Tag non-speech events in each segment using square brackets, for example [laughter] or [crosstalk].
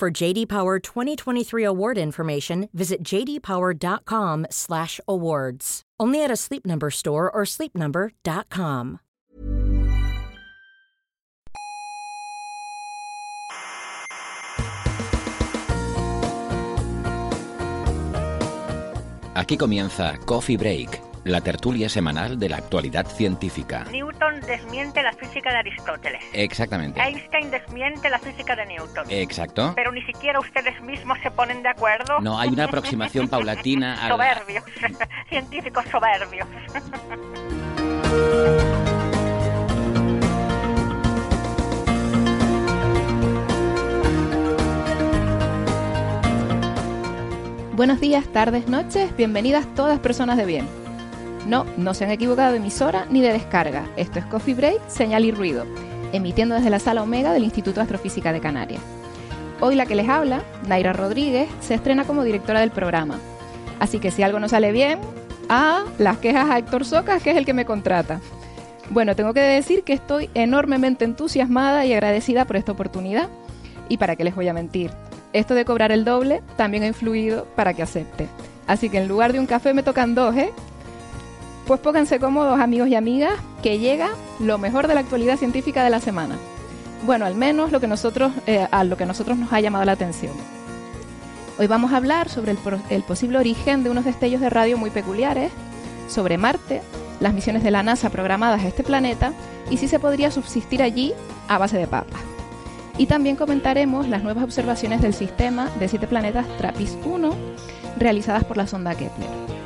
For JD Power 2023 award information, visit jdpower.com/awards. Only at a Sleep Number store or sleepnumber.com. Aquí comienza Coffee Break, la tertulia semanal de la actualidad científica. Newton desmiente la física de Aristóteles. Exactamente. Einstein desmiente la física de Newton. Exacto. Pero ni siquiera ustedes mismos se ponen de acuerdo. No, hay una aproximación [laughs] paulatina a la- Soberbios. [laughs] Científicos soberbios. Buenos días, tardes, noches, bienvenidas todas personas de bien. No, no se han equivocado de emisora ni de descarga. Esto es Coffee Break, señal y ruido, emitiendo desde la sala Omega del Instituto de Astrofísica de Canarias. Hoy la que les habla, Naira Rodríguez, se estrena como directora del programa. Así que si algo no sale bien, ah, las quejas a Héctor Socas, que es el que me contrata. Bueno, tengo que decir que estoy enormemente entusiasmada y agradecida por esta oportunidad. ¿Y para qué les voy a mentir? Esto de cobrar el doble también ha influido para que acepte. Así que en lugar de un café me tocan dos, ¿eh? Pues pónganse cómodos amigos y amigas, que llega lo mejor de la actualidad científica de la semana. Bueno, al menos lo que nosotros, eh, a lo que nosotros nos ha llamado la atención. Hoy vamos a hablar sobre el posible origen de unos destellos de radio muy peculiares, sobre Marte, las misiones de la NASA programadas a este planeta y si se podría subsistir allí a base de papas. Y también comentaremos las nuevas observaciones del sistema de siete planetas TRAPPIST-1 realizadas por la sonda Kepler.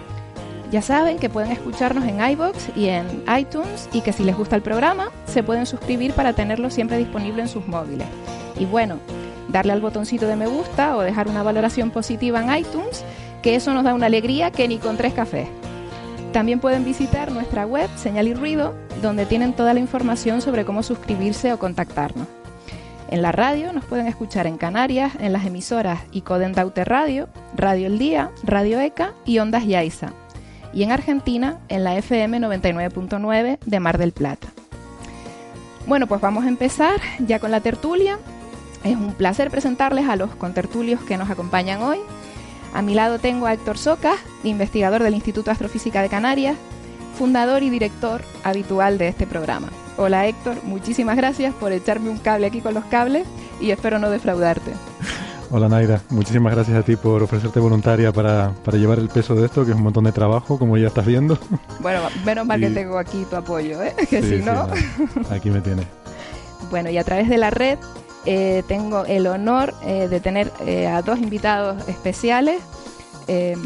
Ya saben que pueden escucharnos en iBox y en iTunes y que si les gusta el programa se pueden suscribir para tenerlo siempre disponible en sus móviles. Y bueno, darle al botoncito de me gusta o dejar una valoración positiva en iTunes, que eso nos da una alegría que ni con tres cafés. También pueden visitar nuestra web Señal y Ruido, donde tienen toda la información sobre cómo suscribirse o contactarnos. En la radio nos pueden escuchar en Canarias, en las emisoras Icoden Daute Radio, Radio El Día, Radio ECA y Ondas Yaiza. Y en Argentina, en la FM 99.9 de Mar del Plata. Bueno, pues vamos a empezar ya con la tertulia. Es un placer presentarles a los contertulios que nos acompañan hoy. A mi lado tengo a Héctor Socas, investigador del Instituto Astrofísica de Canarias, fundador y director habitual de este programa. Hola Héctor, muchísimas gracias por echarme un cable aquí con los cables y espero no defraudarte. [laughs] Hola Naira, muchísimas gracias a ti por ofrecerte voluntaria para, para llevar el peso de esto, que es un montón de trabajo, como ya estás viendo. [laughs] Bueno, menos mal que tengo aquí tu apoyo, ¿eh? [laughs] que Sí, si sí, no... aquí me tienes. Bueno, y a través de la red eh, tengo el honor eh, de tener eh, a dos invitados especiales. Eh,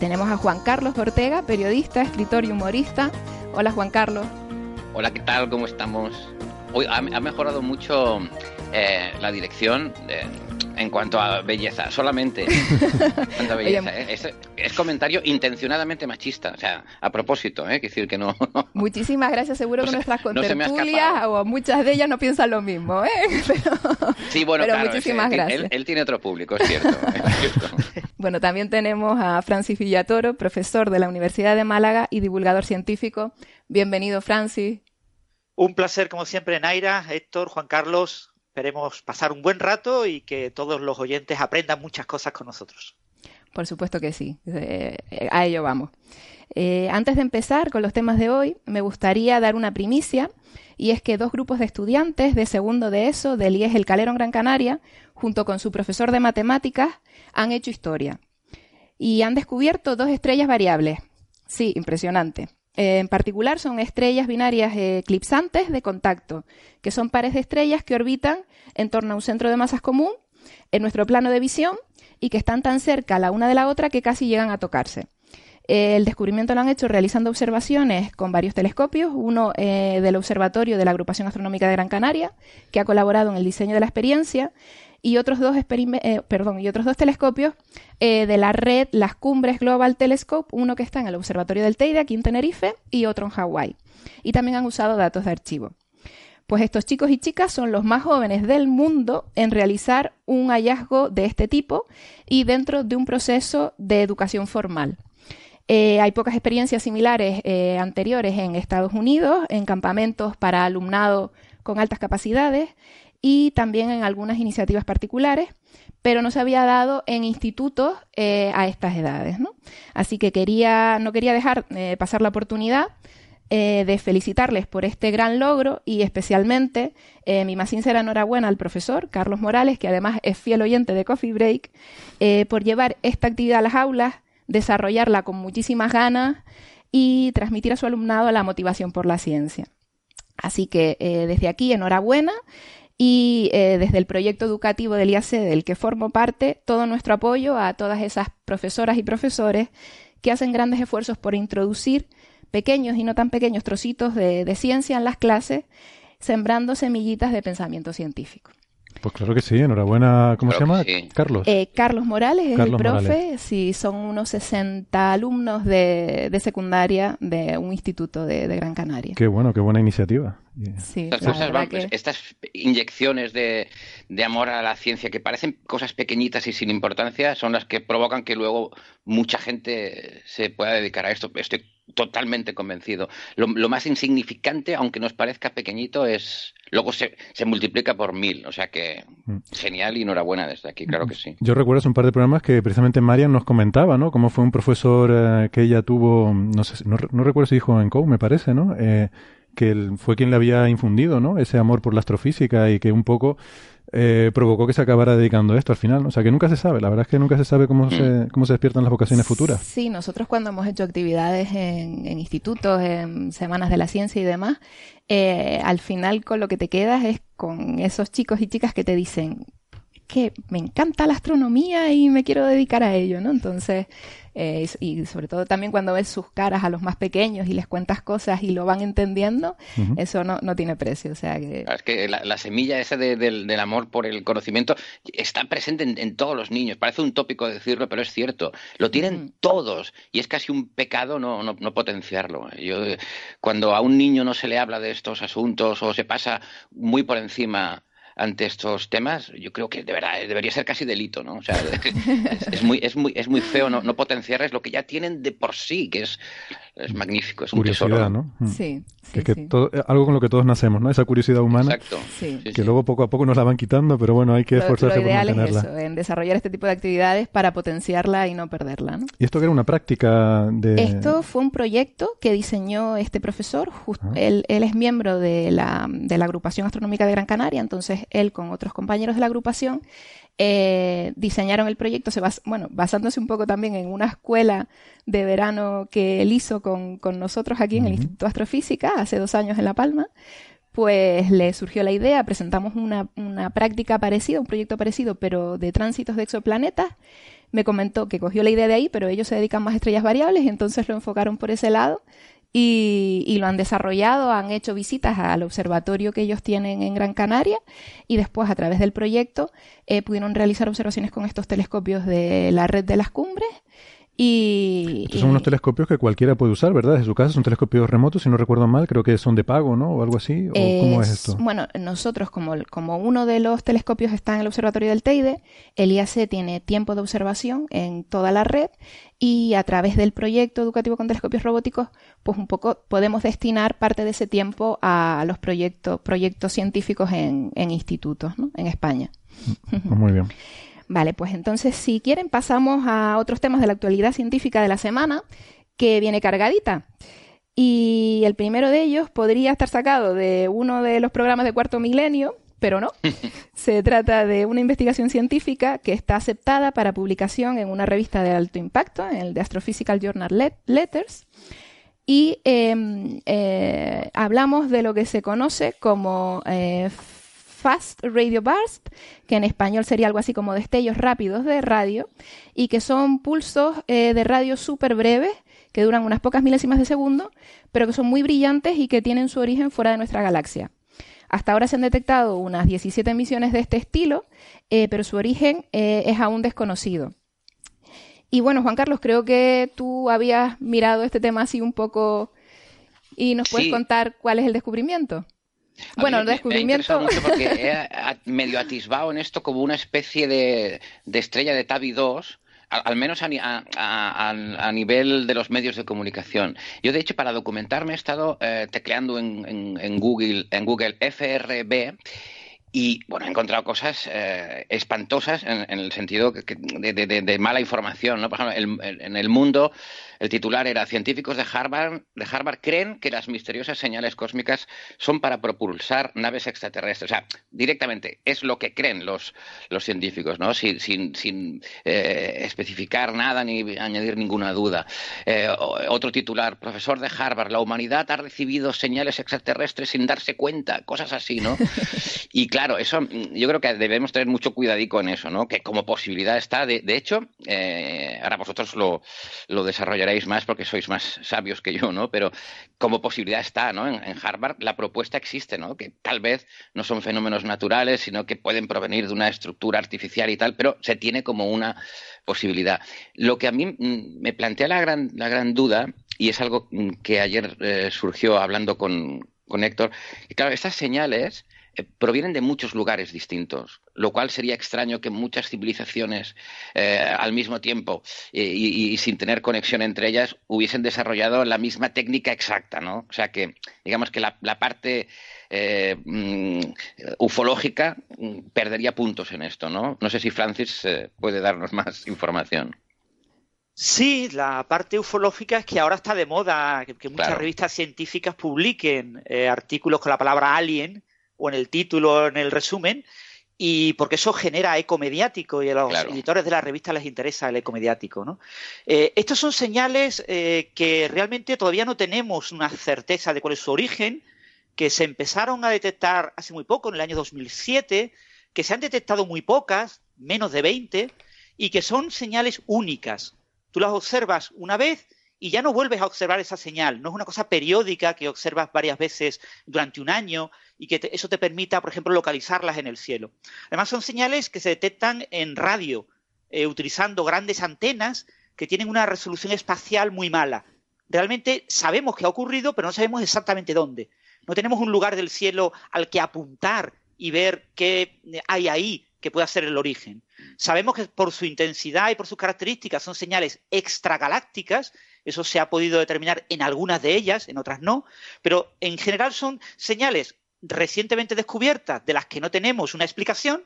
tenemos a Juan Carlos Ortega, periodista, escritor y humorista. Hola Juan Carlos. Hola, ¿qué tal? ¿Cómo estamos? Hoy ha, ha mejorado mucho eh, la dirección eh, en cuanto a belleza, solamente. En [laughs] cuanto a belleza, ¿eh? es, es comentario intencionadamente machista, o sea, a propósito, ¿eh? Quiero decir que no. [laughs] Muchísimas gracias. Seguro No que se- nuestras no contertulias escapado. o muchas de ellas no piensan lo mismo, ¿eh? [laughs] Pero, Sí, bueno, Pero claro, muchísimas ese- gracias. Él, él tiene otro público, es cierto. es cierto. bueno, también tenemos a Francis Villatoro, profesor de la Universidad de Málaga y divulgador científico. Bienvenido, Francis. Un placer, como siempre, Naira, Héctor, Juan Carlos. Esperemos pasar un buen rato y que todos los oyentes aprendan muchas cosas con nosotros. Por supuesto que sí, eh, eh, a ello vamos. Eh, antes de empezar con los temas de hoy, me gustaría dar una primicia, y es que dos grupos de estudiantes de segundo de ESO del IES El Calero en Gran Canaria, junto con su profesor de matemáticas, han hecho historia. Y han descubierto dos estrellas variables. Sí, impresionante. En particular son estrellas binarias eclipsantes de contacto, que son pares de estrellas que orbitan en torno a un centro de masas común en nuestro plano de visión y que están tan cerca la una de la otra que casi llegan a tocarse. El descubrimiento lo han hecho realizando observaciones con varios telescopios, uno eh, del Observatorio de la Agrupación Astronómica de Gran Canaria, que ha colaborado en el diseño de la experiencia, y otros dos, eh, y otros dos telescopios eh, de la red Las Cumbres Global Telescope, uno que está en el Observatorio del Teide, aquí en Tenerife, y otro en Hawái. Y también han usado datos de archivo. Pues estos chicos y chicas son los más jóvenes del mundo en realizar un hallazgo de este tipo y dentro de un proceso de educación formal. Eh, hay pocas experiencias similares anteriores en Estados Unidos, en campamentos para alumnado con altas capacidades y también en algunas iniciativas particulares, pero no se había dado en institutos eh, a estas edades. Así que quería, no quería dejar pasar la oportunidad de felicitarles por este gran logro y especialmente mi más sincera enhorabuena al profesor Carlos Morales, que además es fiel oyente de Coffee Break, por llevar esta actividad a las aulas desarrollarla con muchísimas ganas y transmitir a su alumnado la motivación por la ciencia. Así que eh, desde aquí, enhorabuena y eh, desde el proyecto educativo del IAC del que formo parte, todo nuestro apoyo a todas esas profesoras y profesores que hacen grandes esfuerzos por introducir pequeños y no tan pequeños trocitos de ciencia en las clases, sembrando semillitas de pensamiento científico. Pues claro que sí, enhorabuena. ¿Cómo se llama? Carlos. Eh, Carlos Morales es el profe. Sí, son unos 60 alumnos de, de secundaria de un instituto de, Gran Canaria. Qué bueno, qué buena iniciativa. Sí, pues, Estas inyecciones de, de, amor a la ciencia que parecen cosas pequeñitas y sin importancia son las que provocan que luego mucha gente se pueda dedicar a esto. Estoy totalmente convencido. Lo, lo más insignificante, aunque nos parezca pequeñito, es luego se, se, multiplica por mil. O sea que mm. genial y enhorabuena desde aquí, claro que sí. Yo recuerdo hace un par de programas que precisamente Marian nos comentaba, ¿no? Cómo fue un profesor eh, que ella tuvo, no sé, no, no recuerdo si dijo en COU, me parece, ¿no? Eh, que él fue quien le había infundido, ¿no? Ese amor por la astrofísica y que un poco eh, provocó que se acabara dedicando a esto al final. O sea, que nunca se sabe. La verdad es que nunca se sabe cómo, mm. se, cómo se despiertan las vocaciones futuras. Sí, nosotros cuando hemos hecho actividades en, institutos, en semanas de la ciencia y demás, eh, al final con lo que te quedas es con esos chicos y chicas que te dicen que me encanta la astronomía y me quiero dedicar a ello, ¿no? Entonces, eh, y sobre todo también cuando ves sus caras a los más pequeños y les cuentas cosas y lo van entendiendo, eso no, no, tiene precio. O sea que... Es que la, semilla esa del, amor por el conocimiento está presente en, todos los niños. Parece un tópico decirlo, pero es cierto. Lo tienen todos y es casi un pecado no, no, no potenciarlo. Yo, cuando a un niño no se le habla de estos asuntos o se pasa muy por encima ante estos temas, yo creo que de verdad eh, debería ser casi delito, ¿no? O sea, [laughs] es, muy, es muy, es muy feo no, no potenciarles lo que ya tienen de por sí, que es es magnífico, es un curiosidad, ¿no? Mm. Sí, sí, que, eh, algo con lo que todos nacemos, ¿no? Esa curiosidad humana. Exacto. que luego poco a poco nos la van quitando, pero bueno, hay que esforzarse lo, ideal por mantenerla. Es eso, en desarrollar este tipo de actividades para potenciarla y no perderla, ¿no? ¿Y esto que era una práctica de...? Esto fue un proyecto que diseñó este profesor. Ah. él, él, es miembro de la, de la Agrupación Astronómica de Gran Canaria, entonces él con otros compañeros de la agrupación eh, diseñaron el proyecto, se bueno, basándose un poco también en una escuela de verano que él hizo con, nosotros aquí en el Instituto de Astrofísica hace dos años en La Palma, pues le surgió la idea, presentamos una, una práctica parecida, un proyecto parecido, pero de tránsitos de exoplanetas. Me comentó que cogió la idea de ahí, pero ellos se dedican más a estrellas variables y entonces lo enfocaron por ese lado y, lo han desarrollado, han hecho visitas al observatorio que ellos tienen en Gran Canaria y después a través del proyecto eh, pudieron realizar observaciones con estos telescopios de la red de las cumbres y, Estos son unos telescopios que cualquiera puede usar, ¿verdad? En su casa son telescopios remotos, si no recuerdo mal, creo que son de pago, ¿no? O algo así. ¿O ¿Cómo es esto? Bueno, nosotros, como, como uno de los telescopios está en el Observatorio del Teide, el IAC tiene tiempo de observación en toda la red y a través del proyecto educativo con telescopios robóticos, pues un poco podemos destinar parte de ese tiempo a los proyectos, proyectos científicos en, en institutos, ¿no? En España. Muy bien. [laughs] Vale, pues entonces si quieren pasamos a otros temas de la actualidad científica de la semana, que viene cargadita. Y el primero de ellos podría estar sacado de uno de los programas de cuarto milenio, pero no. [laughs] Se trata de una investigación científica que está aceptada para publicación en una revista de alto impacto, en el de Astrophysical Journal Letters. Y em, eh, hablamos de lo que se conoce como eh, Fast Radio Burst, que en español sería algo así como destellos rápidos de radio, y que son pulsos eh, de radio súper breves, que duran unas pocas milésimas de segundo, pero que son muy brillantes y que tienen su origen fuera de nuestra galaxia. Hasta ahora se han detectado unas 17 emisiones de este estilo, eh, pero su origen eh, es aún desconocido. Y bueno, Juan Carlos, creo que tú habías mirado este tema así un poco y nos puedes contar cuál es el descubrimiento. bueno, el descubrimiento. Me porque he [laughs] medio atisbado en esto como una especie de, estrella de Tabi 2 al, menos a, nivel de los medios de comunicación. Yo, de hecho, para documentarme he estado eh, tecleando en, Google, en Google FRB y bueno, he encontrado cosas eh, espantosas en, el sentido de, mala información. ¿no? Por ejemplo, en el mundo el titular era Científicos de Harvard, de Harvard creen que las misteriosas señales cósmicas son para propulsar naves extraterrestres. O sea, directamente es lo que creen los, los científicos, ¿no? Sin, sin, sin eh, especificar nada ni añadir ninguna duda. Eh, otro titular, profesor de Harvard, la humanidad ha recibido señales extraterrestres sin darse cuenta, cosas así, ¿no? [laughs] y claro, eso yo creo que debemos tener mucho cuidadico en eso, ¿no? Que como posibilidad está, de, de hecho, eh, ahora vosotros lo, lo desarrollaréis más porque sois más sabios que yo, ¿no? Pero como posibilidad está, ¿no? En, Harvard la propuesta existe, ¿no? Que tal vez no son fenómenos naturales, sino que pueden provenir de una estructura artificial y tal, pero se tiene como una posibilidad. Lo que a mí mm, me plantea la gran, la gran duda, y es algo mm, que ayer eh, surgió hablando con, con Héctor, y claro, estas señales provienen de muchos lugares distintos, lo cual sería extraño que muchas civilizaciones eh, al mismo tiempo y, sin tener conexión entre ellas hubiesen desarrollado la misma técnica exacta, ¿no? O sea que, digamos que la, parte eh, mm, ufológica mm, perdería puntos en esto, ¿no? No sé si Francis puede darnos más información. Sí, la parte ufológica es que ahora está de moda que, muchas revistas científicas publiquen artículos con la palabra alien o en el título o en el resumen, y porque eso genera eco mediático y a los editores de la revista les interesa el eco mediático. ¿no? Eh, estos son señales eh, que realmente todavía no tenemos una certeza de cuál es su origen, que se empezaron a detectar hace muy poco, en el año 2007, que se han detectado muy pocas, menos de 20, y que son señales únicas. Tú las observas una vez y ya no vuelves a observar esa señal. No es una cosa periódica que observas varias veces durante un año y que eso te permita, por ejemplo, localizarlas en el cielo. Además, son señales que se detectan en radio, eh, utilizando grandes antenas que tienen una resolución espacial muy mala. Realmente sabemos que ha ocurrido, pero no sabemos exactamente dónde. No tenemos un lugar del cielo al que apuntar y ver qué hay ahí que pueda ser el origen. Sabemos que por su intensidad y por sus características son señales extragalácticas eso se ha podido determinar en algunas de ellas, en otras no, pero en general son señales recientemente descubiertas de las que no tenemos una explicación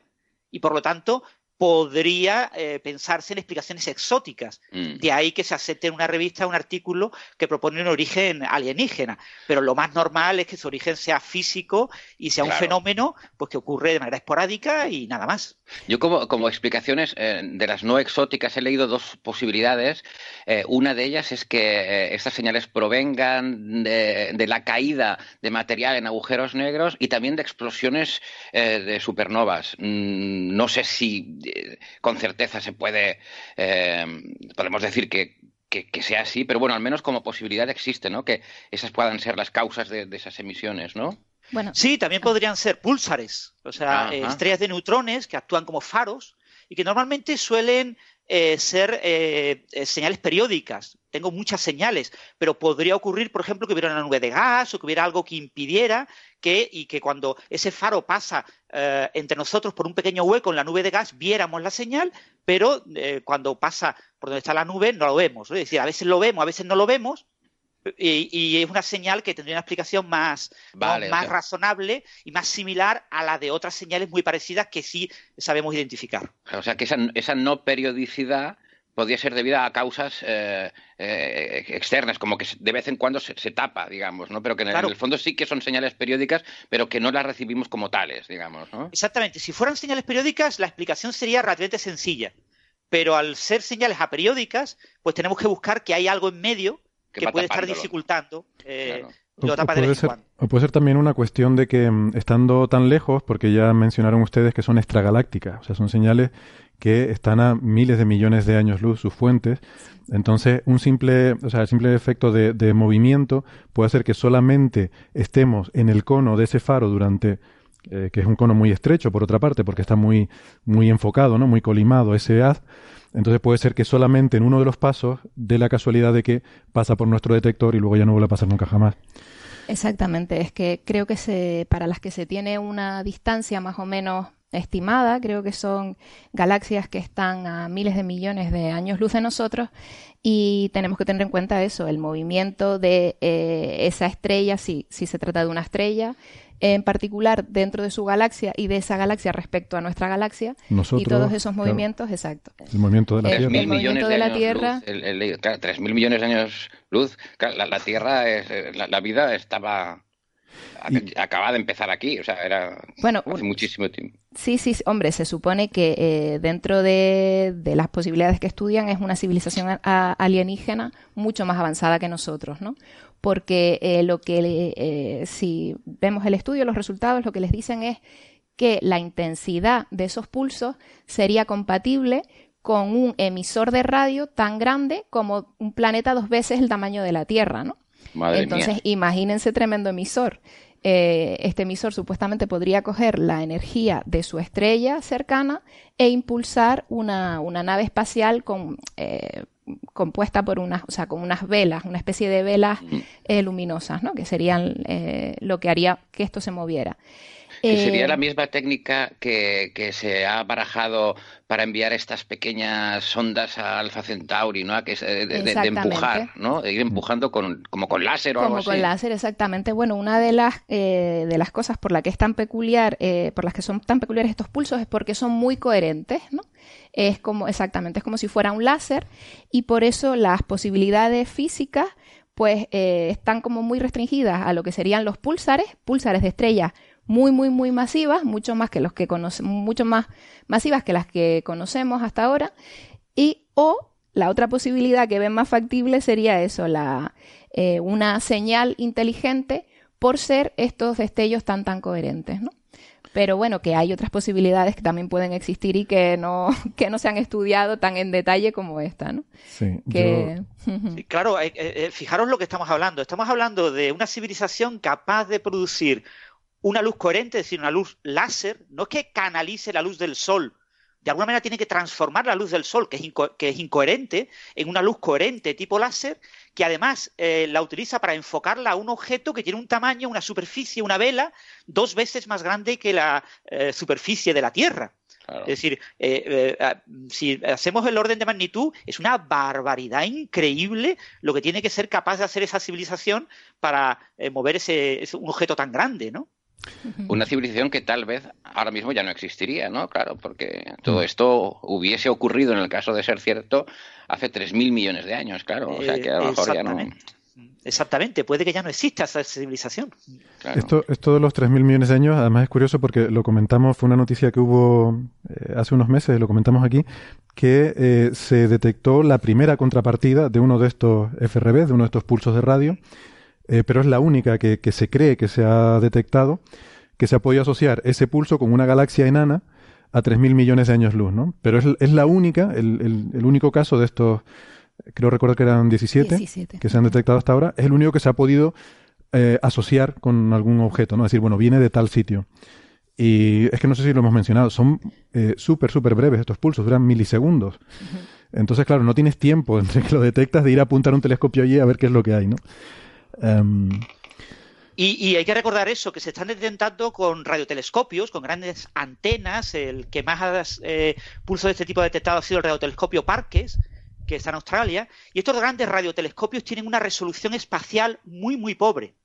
y por lo tanto podría eh, pensarse en explicaciones exóticas. Mm. De ahí que se acepte en una revista un artículo que propone un origen alienígena. Pero lo más normal es que su origen sea físico y sea un fenómeno pues, que ocurre de manera esporádica y nada más. Yo como, como explicaciones eh, de las no exóticas he leído dos posibilidades. Eh, una de ellas es que estas señales provengan de, de, la caída de material en agujeros negros y también de explosiones de supernovas. Mm, no sé si con certeza se puede, eh, podemos decir que, sea así, pero bueno, al menos como posibilidad existe, ¿no? Que esas puedan ser las causas de, esas emisiones, ¿no? Bueno. Sí, también podrían ser púlsares, o sea, estrellas de neutrones que actúan como faros y que normalmente suelen eh, ser eh, eh, señales periódicas. Tengo muchas señales, pero podría ocurrir, por ejemplo, que hubiera una nube de gas o que hubiera algo que impidiera que, y que cuando ese faro pasa entre nosotros por un pequeño hueco en la nube de gas, viéramos la señal, pero cuando pasa por donde está la nube no lo vemos. Es decir, a veces lo vemos, a veces no lo vemos, y, es una señal que tendría una explicación más, más razonable y más similar a la de otras señales muy parecidas que sí sabemos identificar. O sea, que esa, esa no periodicidad podría ser debida a causas eh, eh, externas, como que de vez en cuando se, tapa, digamos, ¿no? Pero que en el, fondo sí que son señales periódicas, pero que no las recibimos como tales, digamos, ¿no? Exactamente. Si fueran señales periódicas, la explicación sería relativamente sencilla. Pero al ser señales aperiódicas, pues tenemos que buscar que hay algo en medio que, puede estar dificultando eh, o, puede ser, o puede ser también una cuestión de que mm, estando tan lejos, porque ya mencionaron ustedes que son extragalácticas, o sea, son señales que están a miles de millones de años luz sus fuentes. Entonces, un simple, o sea, el simple efecto de, de movimiento puede hacer que solamente estemos en el cono de ese faro durante eh, que es un cono muy estrecho, por otra parte, porque está muy, muy enfocado, ¿no? muy colimado ese haz. Entonces puede ser que solamente en uno de los pasos dé la casualidad de que pasa por nuestro detector y luego ya no vuelve a pasar nunca jamás. Exactamente, es que creo que se, para las que se tiene una distancia más o menos estimada, creo que son galaxias que están a miles de millones de años luz de nosotros y tenemos que tener en cuenta eso, el movimiento de eh, esa estrella, si, si se trata de una estrella, en particular dentro de su galaxia y de esa galaxia respecto a nuestra galaxia y todos esos movimientos, exacto. El movimiento de la Tierra. El movimiento de, la Tierra. Tres mil millones de años luz. La, Tierra, es, eh, la, vida estaba acaba de empezar aquí, o sea, era bueno, hace muchísimo tiempo. Sí, sí, hombre, se supone que eh, dentro de, las posibilidades que estudian es una civilización alienígena mucho más avanzada que nosotros, ¿no? Porque eh, lo que, eh, si vemos el estudio, los resultados, lo que les dicen es que la intensidad de esos pulsos sería compatible con un emisor de radio tan grande como un planeta dos veces el tamaño de la Tierra, ¿no? Entonces, imagínense tremendo emisor. Eh, este emisor supuestamente podría coger la energía de su estrella cercana e impulsar una, nave espacial con, eh, compuesta por unas, o sea, con unas velas, una especie de velas mm. eh, luminosas, ¿no? que serían lo que haría que esto se moviera. Que sería la misma técnica que, que, se ha barajado para enviar estas pequeñas sondas a Alpha Centauri, ¿no? Que es de, de, empujar, ¿no? De ir empujando con, como con láser o algo así. Como con láser, exactamente. Bueno, una de las, eh, de las cosas por la que es tan peculiar, eh, por las que son tan peculiares estos pulsos es porque son muy coherentes, ¿no? Es como, exactamente, es como si fuera un láser y por eso las posibilidades físicas pues eh, están como muy restringidas a lo que serían los pulsares, pulsares de estrellas muy, muy, muy masivas, mucho más que los que conocemos, mucho más masivas que las que conocemos hasta ahora. Y o la otra posibilidad que ven más factible sería eso, la, eh, una señal inteligente por ser estos destellos tan tan coherentes, ¿no? Pero bueno, que hay otras posibilidades que también pueden existir y que no, [laughs] que no se han estudiado tan en detalle como esta, ¿no? Sí, claro, eh, eh, fijaros lo que estamos hablando. Estamos hablando de una civilización capaz de producir una luz coherente, es decir, una luz láser, no es que canalice la luz del sol, de alguna manera tiene que transformar la luz del sol, que es, que es incoherente, en una luz coherente tipo láser, que además eh, la utiliza para enfocarla a un objeto que tiene un tamaño, una superficie, una vela, dos veces más grande que la eh, superficie de la Tierra. Es decir, eh, si hacemos el orden de magnitud, es una barbaridad increíble lo que tiene que ser capaz de hacer esa civilización para mover ese, un objeto tan grande, ¿no? Una civilización que tal vez ahora mismo ya no existiría, ¿no? Claro, porque todo esto hubiese ocurrido, en el caso de ser cierto, hace 3.000 millones de años, claro. O sea que a lo mejor ya no. Exactamente, puede que ya no exista esa civilización. Esto, esto de los 3.000 millones de años, además es curioso porque lo comentamos, fue una noticia que hubo eh, hace unos meses, lo comentamos aquí, que eh, se detectó la primera contrapartida de uno de estos FRB, de uno de estos pulsos de radio, eh, pero es la única que, se cree que se ha detectado, que se ha podido asociar ese pulso con una galaxia enana a 3.000 millones de años luz, ¿no? Pero es, es la única, el, el, único caso de estos, creo recordar que eran 17, que se han detectado hasta ahora, es el único que se ha podido eh, asociar con algún objeto, ¿no? Es decir, bueno, viene de tal sitio. Y es que no sé si lo hemos mencionado, son eh, súper, súper breves estos pulsos, duran milisegundos. Entonces, claro, no tienes tiempo entre que lo detectas de ir a apuntar un telescopio allí a ver qué es lo que hay, ¿no? Em, y, hay que recordar eso, que se están detectando con radiotelescopios, con grandes antenas. El que más eh, pulso de este tipo ha detectado ha sido el radiotelescopio Parkes, que está en Australia. Y estos grandes radiotelescopios tienen una resolución espacial muy, muy pobre.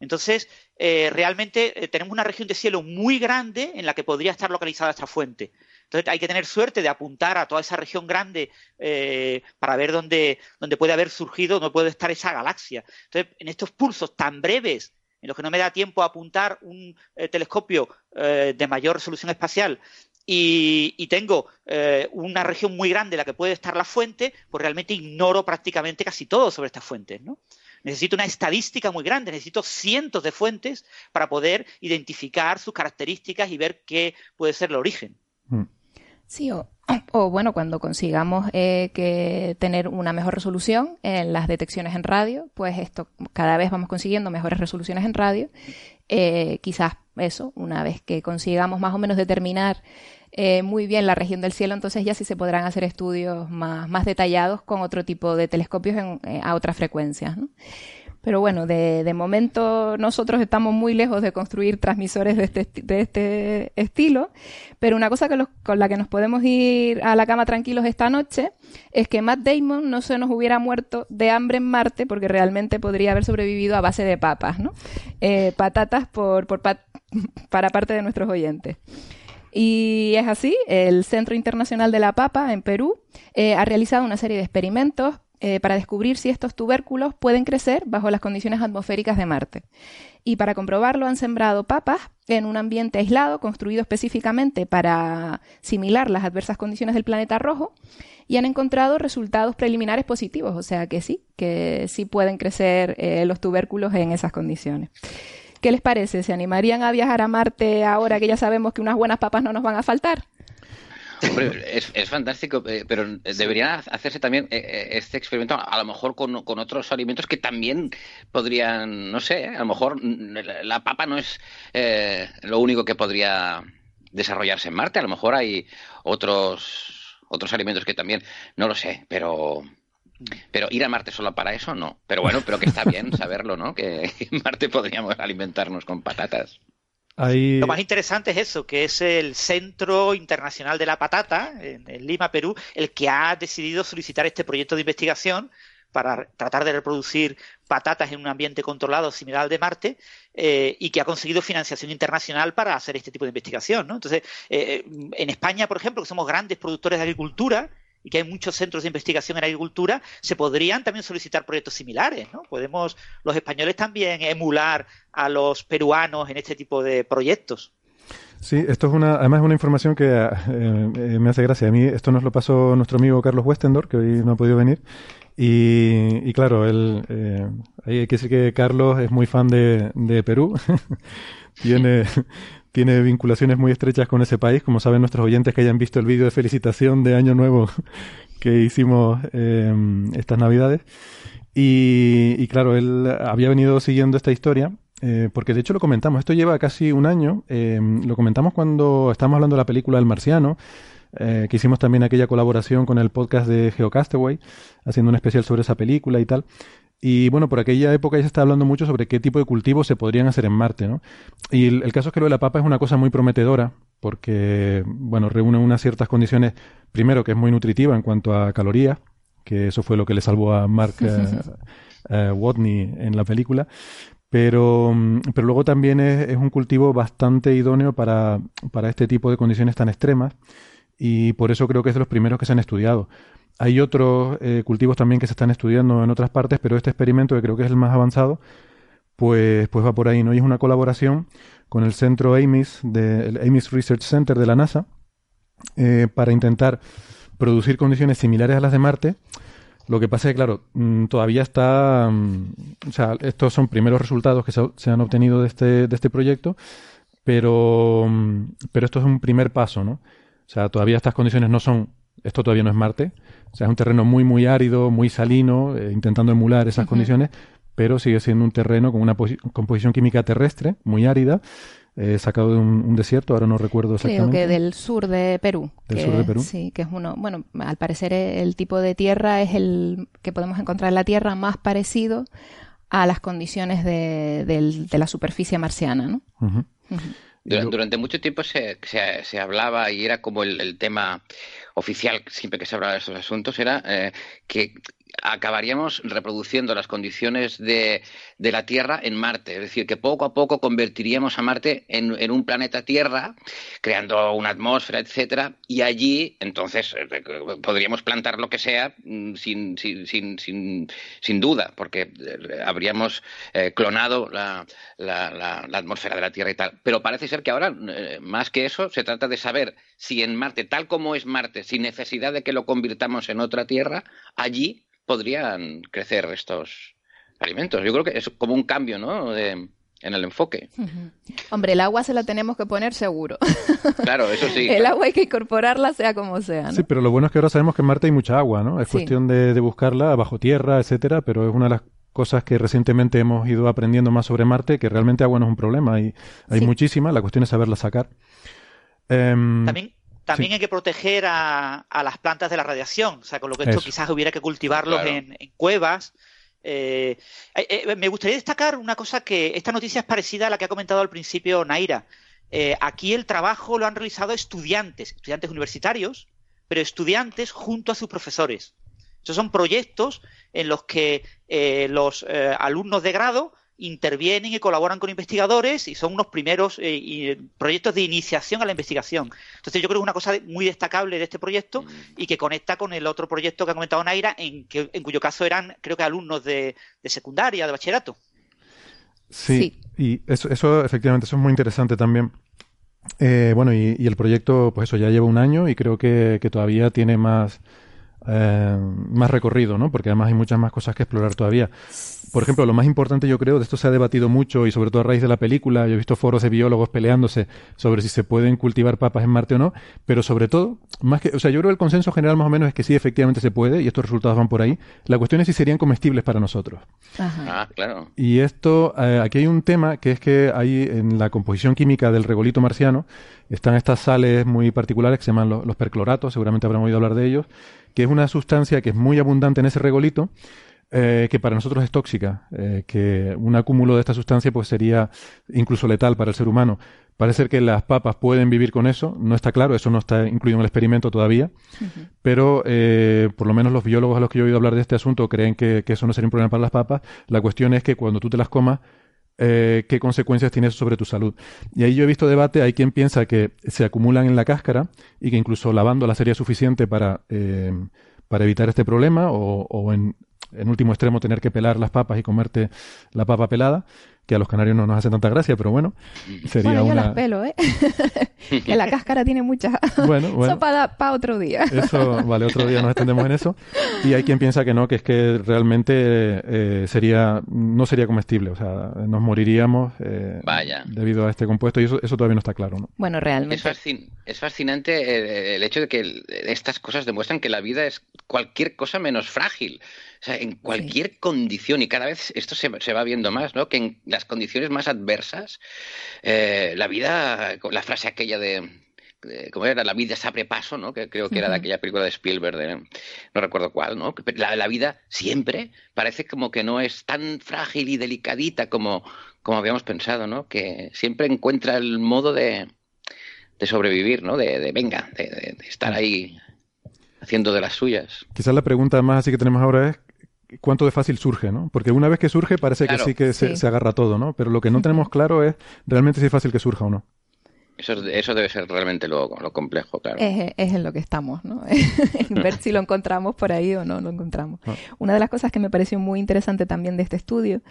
Entonces, eh, realmente eh, tenemos una región de cielo muy grande en la que podría estar localizada esta fuente. Entonces hay que tener suerte de apuntar a toda esa región grande eh, para ver dónde, dónde puede haber surgido, dónde puede estar esa galaxia. Entonces, en estos pulsos tan breves, en los que no me da tiempo a apuntar un eh, telescopio eh, de mayor resolución espacial y, tengo una región muy grande en la que puede estar la fuente, pues realmente ignoro prácticamente casi todo sobre estas fuentes. Necesito una estadística muy grande, necesito cientos de fuentes para poder identificar sus características y ver qué puede ser el origen. Mm. Sí, o bueno, cuando consigamos eh, que tener una mejor resolución en las detecciones en radio, pues esto cada vez vamos consiguiendo mejores resoluciones en radio. Eh, quizás eso, una vez que consigamos más o menos determinar eh, muy bien la región del cielo, entonces ya sí se podrán hacer estudios más, más detallados con otro tipo de telescopios a otras frecuencias. ¿no? Pero bueno, de, momento nosotros estamos muy lejos de construir transmisores de este, este estilo, pero una cosa que con la que nos podemos ir a la cama tranquilos esta noche es que Matt Damon no se nos hubiera muerto de hambre en Marte porque realmente podría haber sobrevivido a base de papas, ¿no? Eh, patatas por, por [laughs] para parte de nuestros oyentes. Y es así, el Centro Internacional de la Papa en Perú eh, ha realizado una serie de experimentos eh, para descubrir si estos tubérculos pueden crecer bajo las condiciones atmosféricas de Marte. Y para comprobarlo han sembrado papas en un ambiente aislado, construido específicamente para similar las adversas condiciones del planeta rojo, y han encontrado resultados preliminares positivos, o sea que sí, que sí pueden crecer eh, los tubérculos en esas condiciones. ¿Qué les parece? ¿Se animarían a viajar a Marte ahora que ya sabemos que unas buenas papas no nos van a faltar? Es, fantástico, eh, pero debería hacerse también eh, eh, este experimento, a lo mejor con, otros alimentos que también podrían, no sé, a lo mejor la papa no es lo único que podría desarrollarse en Marte, a lo mejor hay otros, otros alimentos que también, no lo sé, pero pero ir a Marte solo para eso, no. Pero bueno, pero que está bien saberlo, ¿no? Que [laughs] en Marte podríamos alimentarnos con patatas. Lo más interesante es eso, que es el Centro Internacional de la Patata, en, Lima, Perú, el que ha decidido solicitar este proyecto de investigación para tratar de reproducir patatas en un ambiente controlado similar al de Marte eh, y que ha conseguido financiación internacional para hacer este tipo de investigación. ¿no? Entonces, eh, en España, por ejemplo, que somos grandes productores de agricultura, y que hay muchos centros de investigación en agricultura, se podrían también solicitar proyectos similares, ¿no? Podemos los españoles también emular a los peruanos en este tipo de proyectos. Sí, esto es una, además es una información que eh, eh, me hace gracia. A mí esto nos lo pasó nuestro amigo Carlos Westendor, que hoy no ha podido venir. Y, claro, él, eh, hay que decir que Carlos es muy fan de, Perú. [laughs] Tiene, tiene vinculaciones muy estrechas con ese país, como saben nuestros oyentes que hayan visto el vídeo de felicitación de Año Nuevo [laughs] que hicimos em, estas Navidades. Y, claro, él había venido siguiendo esta historia, eh, porque de hecho lo comentamos, esto lleva casi un año, em, lo comentamos cuando estábamos hablando de la película El Marciano, eh, que hicimos también aquella colaboración con el podcast de Geocastaway, haciendo un especial sobre esa película y tal. Y bueno, por aquella época ya se está hablando mucho sobre qué tipo de cultivos se podrían hacer en Marte, ¿no? Y el, caso es que lo de la papa es una cosa muy prometedora, porque, bueno, reúne unas ciertas condiciones, primero que es muy nutritiva en cuanto a calorías, que eso fue lo que le salvó a Mark eh, [laughs] eh, Watney en la película, pero, pero luego también es, es, un cultivo bastante idóneo para, para este tipo de condiciones tan extremas, y por eso creo que es de los primeros que se han estudiado. Hay otros eh, cultivos también que se están estudiando en otras partes, pero este experimento, que creo que es el más avanzado, pues, pues va por ahí, ¿no? Y es una colaboración con el centro AMIS, el AMIS Research Center de la NASA, eh, para intentar producir condiciones similares a las de Marte. Lo que pasa es que, claro, mm, todavía está. Mm, o sea, estos son primeros resultados que se, han obtenido de este, de este proyecto, pero, mm, pero esto es un primer paso, ¿no? O sea, todavía estas condiciones no son. Esto todavía no es Marte, o sea, es un terreno muy, muy árido, muy salino, eh, intentando emular esas condiciones, pero sigue siendo un terreno con una composición química terrestre, muy árida, eh, sacado de un, desierto, ahora no recuerdo exactamente. Creo que del sur de Perú. Del sur de Perú. Sí, que es uno, bueno, al parecer el tipo de tierra es el que podemos encontrar en la Tierra más parecido a las condiciones de, la superficie marciana, ¿no? Durante, mucho tiempo se, se, hablaba y era como el tema oficial, siempre que se habla de estos asuntos, era eh, que acabaríamos reproduciendo las condiciones de, la Tierra en Marte. Es decir, que poco a poco convertiríamos a Marte en, un planeta Tierra, creando una atmósfera, etcétera, y allí entonces eh, podríamos plantar lo que sea mm, sin, sin, sin, sin duda, porque eh, habríamos clonado la, la, la, atmósfera de la Tierra y tal. Pero parece ser que ahora, más que eso, se trata de saber si en Marte, tal como es Marte, sin necesidad de que lo convirtamos en otra Tierra, allí podrían crecer estos alimentos. Yo creo que es como un cambio, ¿no? De, en el enfoque. Hombre, el agua se la tenemos que poner seguro. Claro, eso sí. [laughs] el agua hay que incorporarla sea como sea. Sí, pero lo bueno es que ahora sabemos que en Marte hay mucha agua, ¿no? Es cuestión de, buscarla bajo tierra, etcétera, pero es una de las cosas que recientemente hemos ido aprendiendo más sobre Marte, que realmente agua no es un problema, y hay muchísima, la cuestión es saberla sacar. Em, también también hay que proteger a, las plantas de la radiación, o sea, con lo que esto quizás hubiera que cultivarlos en, cuevas. Eh, eh, eh, me gustaría destacar una cosa que esta noticia es parecida a la que ha comentado al principio Naira. aquí el trabajo lo han realizado estudiantes, estudiantes universitarios, pero estudiantes junto a sus profesores. Estos son proyectos en los que los alumnos de grado intervienen y colaboran con investigadores y son unos primeros eh, proyectos de iniciación a la investigación. Entonces yo creo que es una cosa muy destacable de este proyecto mm. y que conecta con el otro proyecto que ha comentado Naira, en, que, en cuyo caso eran creo que alumnos de, secundaria, de bachillerato. Sí, y eso, eso efectivamente, eso es muy interesante también. Eh, bueno, y, el proyecto, pues eso, ya lleva un año y creo que, que todavía tiene más, eh, más recorrido, ¿no? Porque además hay muchas más cosas que explorar todavía. Por ejemplo, lo más importante yo creo, de esto se ha debatido mucho y sobre todo a raíz de la película, yo he visto foros de biólogos peleándose sobre si se pueden cultivar papas en Marte o no, pero sobre todo, más que, o sea, yo creo que el consenso general más o menos es que sí, efectivamente se puede y estos resultados van por ahí. La cuestión es si serían comestibles para nosotros. Ah, claro. Y esto, eh, aquí hay un tema que es que hay en la composición química del regolito marciano, están estas sales muy particulares que se llaman los, los percloratos, seguramente habrán oído hablar de ellos, que es una sustancia que es muy abundante en ese regolito, eh, que para nosotros es tóxica, eh, que un acúmulo de esta sustancia pues sería incluso letal para el ser humano. Parece ser que las papas pueden vivir con eso, no está claro, eso no está incluido en el experimento todavía, pero eh, por lo menos los biólogos a los que yo he oído hablar de este asunto creen que, eso no sería un problema para las papas. La cuestión es que cuando tú te las comas, qué consecuencias tiene eso sobre tu salud. Y ahí yo he visto debate, hay quien piensa que se acumulan en la cáscara y que incluso lavándola sería suficiente para, para evitar este problema o, o en en último extremo tener que pelar las papas y comerte la papa pelada, que a los canarios no nos hace tanta gracia, pero bueno, sería bueno, yo las pelo, ¿eh? [laughs] que la cáscara tiene muchas... Bueno, bueno. Eso para otro día. eso, vale, otro día nos extendemos en eso. Y hay quien piensa que no, que es que realmente eh, sería no sería comestible, o sea, nos moriríamos eh, Vaya. debido a este compuesto y eso, eso todavía no está claro, ¿no? Bueno, realmente... Es, fascinante eh, el hecho de que estas cosas demuestran que la vida es cualquier cosa menos frágil. O sea, en cualquier condición, y cada vez esto se, se, va viendo más, ¿no? Que en las condiciones más adversas, eh, la vida, la frase aquella de, ¿cómo era? La vida se abre paso, ¿no? Que creo que era de aquella película de Spielberg, no recuerdo cuál, ¿no? La, la, vida siempre parece como que no es tan frágil y delicadita como, como habíamos pensado, ¿no? Que siempre encuentra el modo de, de sobrevivir, ¿no? De, de venga, de, de, estar ahí haciendo de las suyas. Quizás la pregunta más así que tenemos ahora es cuánto de fácil surge, ¿no? Porque una vez que surge parece que sí que Se, agarra todo, ¿no? Pero lo que no tenemos claro es realmente si es fácil que surja o no. Eso, eso debe ser realmente lo, complejo, claro. Es, en lo que estamos, ¿no? [laughs] en [laughs] ver si lo encontramos por ahí o no lo encontramos. Ah. Una de las cosas que me pareció muy interesante también de este estudio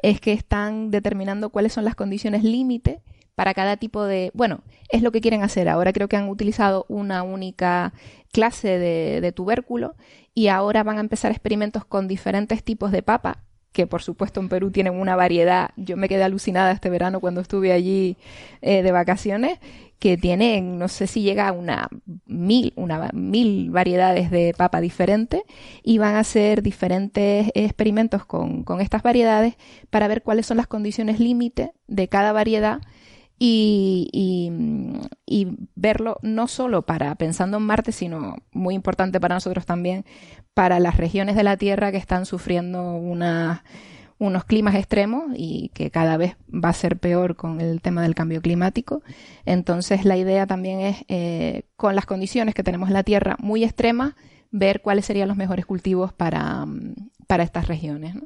es que están determinando cuáles son las condiciones límite para cada tipo de... Bueno, es lo que quieren hacer. Ahora creo que han utilizado una única clase de, tubérculo y ahora van a empezar experimentos con diferentes tipos de papa que por supuesto en Perú tienen una variedad. Yo me quedé alucinada este verano cuando estuve allí eh, de vacaciones, que tienen, no sé si llega a una mil, una mil variedades de papa diferentes, y van a hacer diferentes experimentos con, con estas variedades para ver cuáles son las condiciones límite de cada variedad y, y, verlo no solo para pensando en Marte, sino muy importante para nosotros también, para las regiones de la Tierra que están sufriendo unos climas extremos y que cada vez va a ser peor con el tema del cambio climático. Entonces la idea también es, eh, con las condiciones que tenemos en la Tierra muy extremas, ver cuáles serían los mejores cultivos para, para estas regiones. ¿no?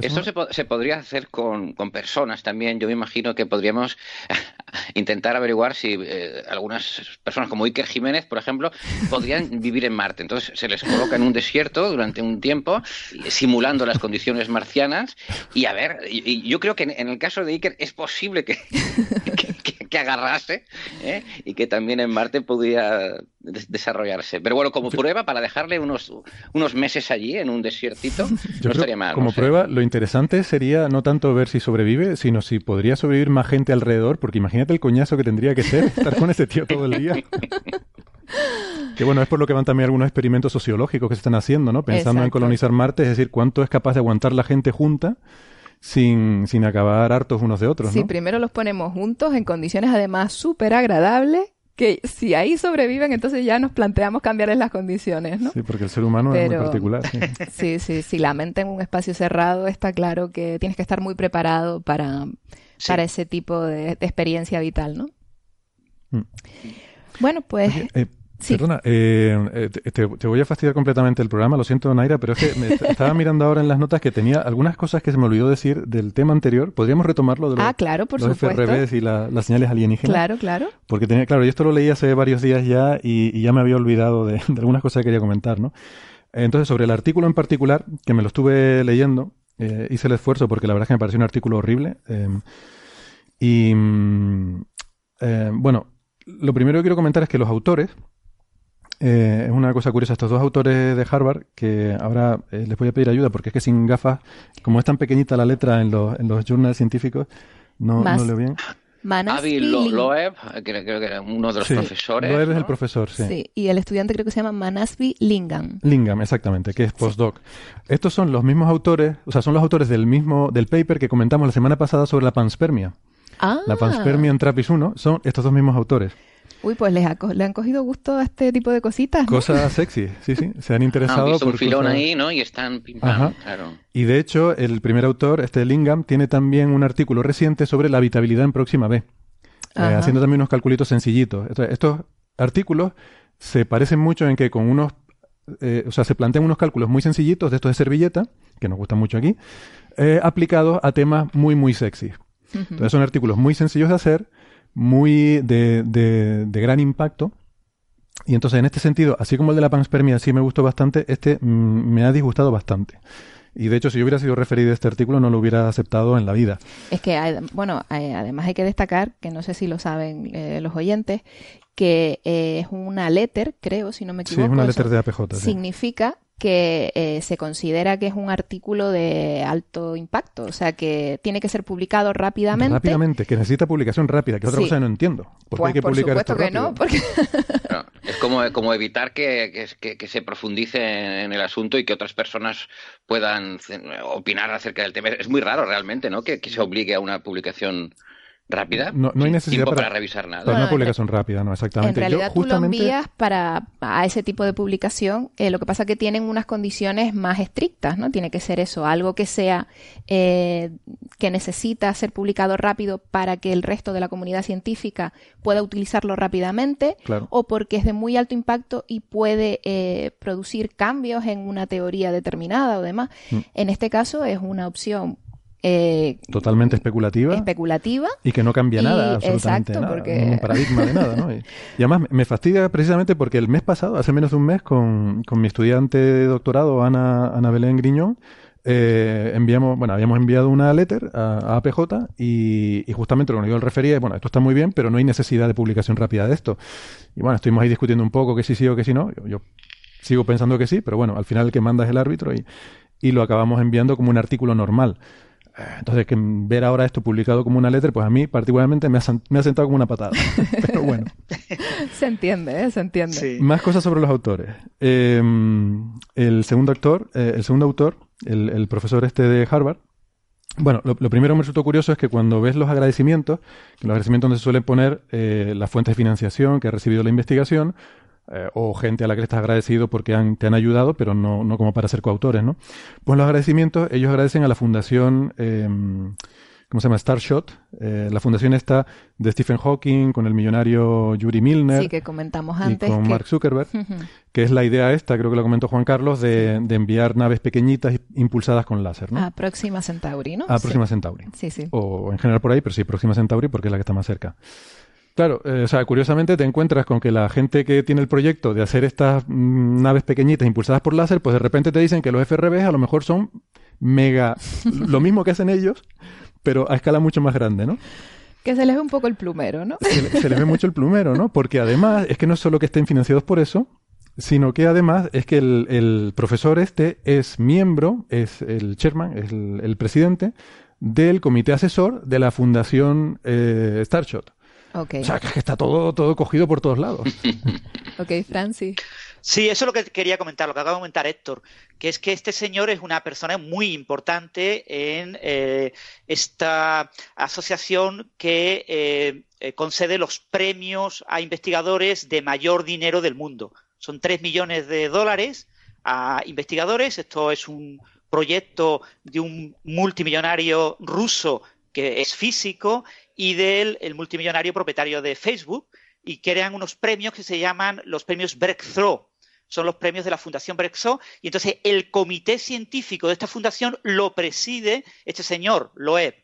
Esto se, se, podría hacer con, con, personas también. Yo me imagino que podríamos [laughs] intentar averiguar si eh, algunas personas como Iker Jiménez, por ejemplo, podrían [laughs] vivir en Marte. Entonces se les coloca en un desierto durante un tiempo, simulando las condiciones marcianas. Y a ver, y, yo creo que en, el caso de Iker es posible [laughs] que, que agarrase ¿eh? y que también en Marte podía desarrollarse. Pero bueno, como prueba, para dejarle unos, unos meses allí en un desiertito, [laughs] no estaría mal. Como prueba, lo interesante sería no tanto ver si sobrevive, sino si podría sobrevivir más gente alrededor, porque imagínate el coñazo que tendría que ser estar con ese tío todo el día. [laughs] que bueno, es por lo que van también algunos experimentos sociológicos que se están haciendo, ¿no? Pensando en colonizar Marte, es decir, cuánto es capaz de aguantar la gente junta sin, sin acabar hartos unos de otros. Sí, primero los ponemos juntos en condiciones además súper agradables que si ahí sobreviven, entonces ya nos planteamos cambiarles las condiciones, ¿no? Sí, porque el ser humano es muy particular. [laughs] Sí. sí, si la mente en un espacio cerrado está claro que tienes que estar muy preparado para, para ese tipo de, experiencia vital, ¿no? Mm. Bueno, pues... Eh, Perdona, eh, eh, te, voy a fastidiar completamente el programa, lo siento, Naira, pero es que me [laughs] estaba mirando ahora en las notas que tenía algunas cosas que se me olvidó decir del tema anterior. ¿Podríamos retomarlo de los, ah, claro, por los FRBs y las señales alienígenas? Claro, claro. Porque tenía, claro, yo esto lo leí hace varios días ya y, ya me había olvidado de, algunas cosas que quería comentar, ¿no? Entonces, sobre el artículo en particular, que me lo estuve leyendo, eh, hice el esfuerzo porque la verdad es que me pareció un artículo horrible. y, mm, bueno, lo primero que quiero comentar es que los autores, eh, es una cosa curiosa, estos dos autores de Harvard, que ahora eh, les voy a pedir ayuda porque es que sin gafas, como es tan pequeñita la letra en los, en los journals científicos, no, no leo bien. Avi Loeb, creo, que era uno de los profesores. Loeb es el profesor, sí. sí. Y el estudiante creo que se llama Manasvi Lingam. Lingam, exactamente, que es postdoc. Estos son los mismos autores, o sea, son los autores del mismo, del paper que comentamos la semana pasada sobre la panspermia. Ah. La panspermia en Trappist 1 son estos dos mismos autores. Uy, pues les le han cogido gusto a este tipo de cositas. Cosas sexy, sí, sí. Se han interesado. por un filón ahí, ¿no? Y están pim claro. Y de hecho, el primer autor, este Lingam, tiene también un artículo reciente sobre la habitabilidad en próxima B. Eh, haciendo también unos calculitos sencillitos. estos artículos se parecen mucho en que con unos. Eh, o sea, se plantean unos cálculos muy sencillitos de estos de servilleta, que nos gustan mucho aquí, eh, aplicados a temas muy, muy sexy. Entonces son artículos muy sencillos de hacer, muy de, de, gran impacto. Y entonces, en este sentido, así como el de la panspermia sí me gustó bastante, este mm, me ha disgustado bastante. Y de hecho, si yo hubiera sido referido a este artículo, no lo hubiera aceptado en la vida. Es que, bueno, además hay que destacar, que no sé si lo saben eh, los oyentes, que eh, es una letter, creo, si no me equivoco. Sí, es una letter de APJ. Significa que eh, se considera que es un artículo de alto impacto, o sea que tiene que ser publicado rápidamente. Rápidamente, que necesita publicación rápida, que otra cosa no entiendo. ¿Por qué hay que pues publicar esto que no, porque... [laughs] es como, como evitar que, que, se profundice en el asunto y que otras personas puedan opinar acerca del tema. Es muy raro realmente, ¿no? Que, que se obligue a una publicación rápida. No, no hay necesidad para, revisar nada. Para una publicación rápida, no, exactamente. En realidad tú lo envías para a ese tipo de publicación. Eh, lo que pasa es que tienen unas condiciones más estrictas, ¿no? Tiene que ser eso, algo que sea eh, que necesita ser publicado rápido para que el resto de la comunidad científica pueda utilizarlo rápidamente, o porque es de muy alto impacto y puede eh, producir cambios en una teoría determinada o demás. Mm. En este caso es una opción eh, Totalmente especulativa. Especulativa. Y que no cambia nada, absolutamente nada. Porque... Un [laughs] paradigma de nada, ¿no? Y, además me fastidia precisamente porque el mes pasado, hace menos de un mes, con, mi estudiante de doctorado, Ana, Ana Belén Griñón, eh, enviamos, bueno, habíamos enviado una letter a, APJ y, justamente lo que yo le refería es, bueno, esto está muy bien, pero no hay necesidad de publicación rápida de esto. Y bueno, estuvimos ahí discutiendo un poco que sí sí o que sí no. Yo, yo sigo pensando que sí, pero bueno, al final el que manda es el árbitro y, y lo acabamos enviando como un artículo normal. Entonces, que ver ahora esto publicado como una letra, pues a mí particularmente me ha, me ha sentado como una patada. [laughs] Pero bueno. se entiende, ¿eh? Se entiende. Más cosas sobre los autores. Em, el segundo actor, eh, el segundo autor, el, profesor este de Harvard, bueno, lo, primero que me resultó curioso es que cuando ves los agradecimientos, los agradecimientos donde se suelen poner eh, las fuentes de financiación que ha recibido la investigación, eh, o gente a la que le estás agradecido porque te han ayudado, pero no, no como para ser coautores, ¿no? Pues los agradecimientos, ellos agradecen a la fundación, eh, ¿cómo se llama? Starshot, eh, la fundación está de Stephen Hawking, con el millonario Yuri Milner. Sí, que comentamos antes. Y con Mark Zuckerberg, que es la idea esta, creo que lo comentó Juan Carlos, de, de enviar naves pequeñitas impulsadas con láser, ¿no? A Próxima Centauri, ¿no? A Próxima Centauri. Sí, sí. O en general por ahí, pero sí, Próxima Centauri porque es la que está más cerca. Claro, eh, o sea, curiosamente te encuentras con que la gente que tiene el proyecto de hacer estas mm, naves pequeñitas impulsadas por láser, pues de repente te dicen que los FRBs a lo mejor son mega [laughs] lo mismo que hacen ellos, pero a escala mucho más grande, ¿no? Que se les ve un poco el plumero, ¿no? Se, les ve mucho el plumero, ¿no? Porque además es que no es solo que estén financiados por eso, sino que además es que el, profesor este es miembro, es el chairman, es el, presidente del comité asesor de la fundación eh, Starshot. Okay. O sea, que está todo, todo cogido por todos lados. [laughs] ok, Francis. Sí, eso es lo que quería comentar, lo que acaba de comentar Héctor, que es que este señor es una persona muy importante en eh, esta asociación que eh, eh, concede los premios a investigadores de mayor dinero del mundo. Son tres millones de dólares a investigadores. Esto es un proyecto de un multimillonario ruso que es físico y del el multimillonario propietario de Facebook y crean unos premios que se llaman los premios Breakthrough son los premios de la Fundación Brexo, y entonces el comité científico de esta fundación lo preside este señor, Loeb.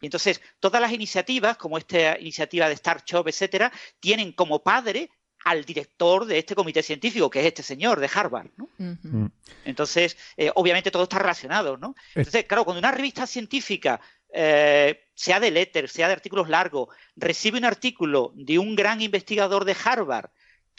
Y entonces todas las iniciativas, como esta iniciativa de Startup, etcétera, tienen como padre al director de este comité científico, que es este señor de Harvard. Mm. Entonces, eh, obviamente todo está relacionado, ¿no? Entonces, claro, cuando una revista científica, eh, sea de letter, sea de artículos largos, recibe un artículo de un gran investigador de Harvard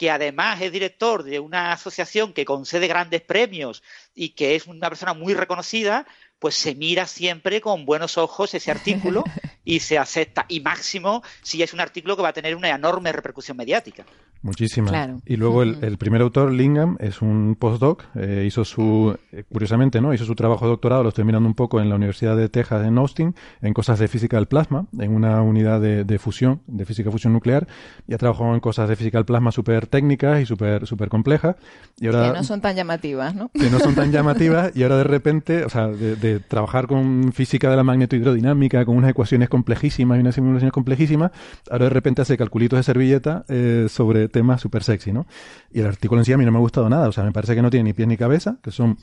que además es director de una asociación que concede grandes premios y que es una persona muy reconocida, pues se mira siempre con buenos ojos ese artículo [laughs] y se acepta. Y máximo si es un artículo que va a tener una enorme repercusión mediática. Muchísima. Y luego el, primer autor, Lingham, es un postdoc. Eh, hizo su, eh, curiosamente, ¿no? Hizo su trabajo de doctorado, lo estoy mirando un poco en la Universidad de Texas en Austin, en cosas de física del plasma, en una unidad de, fusión, de física fusión nuclear. Y ha trabajado en cosas de física del plasma súper técnicas y súper super complejas. Y ahora, que no son tan llamativas, ¿no? Que no son tan llamativas. [laughs] y ahora de repente, o sea, de, trabajar con física de la magnetohidrodinámica, con unas ecuaciones complejísimas y unas simulaciones complejísimas, ahora de repente hace calculitos de servilleta eh, sobre tema súper sexy, ¿no? Y el artículo en sí a mí no me ha gustado nada, o sea, me parece que no tiene ni pies ni cabeza, que son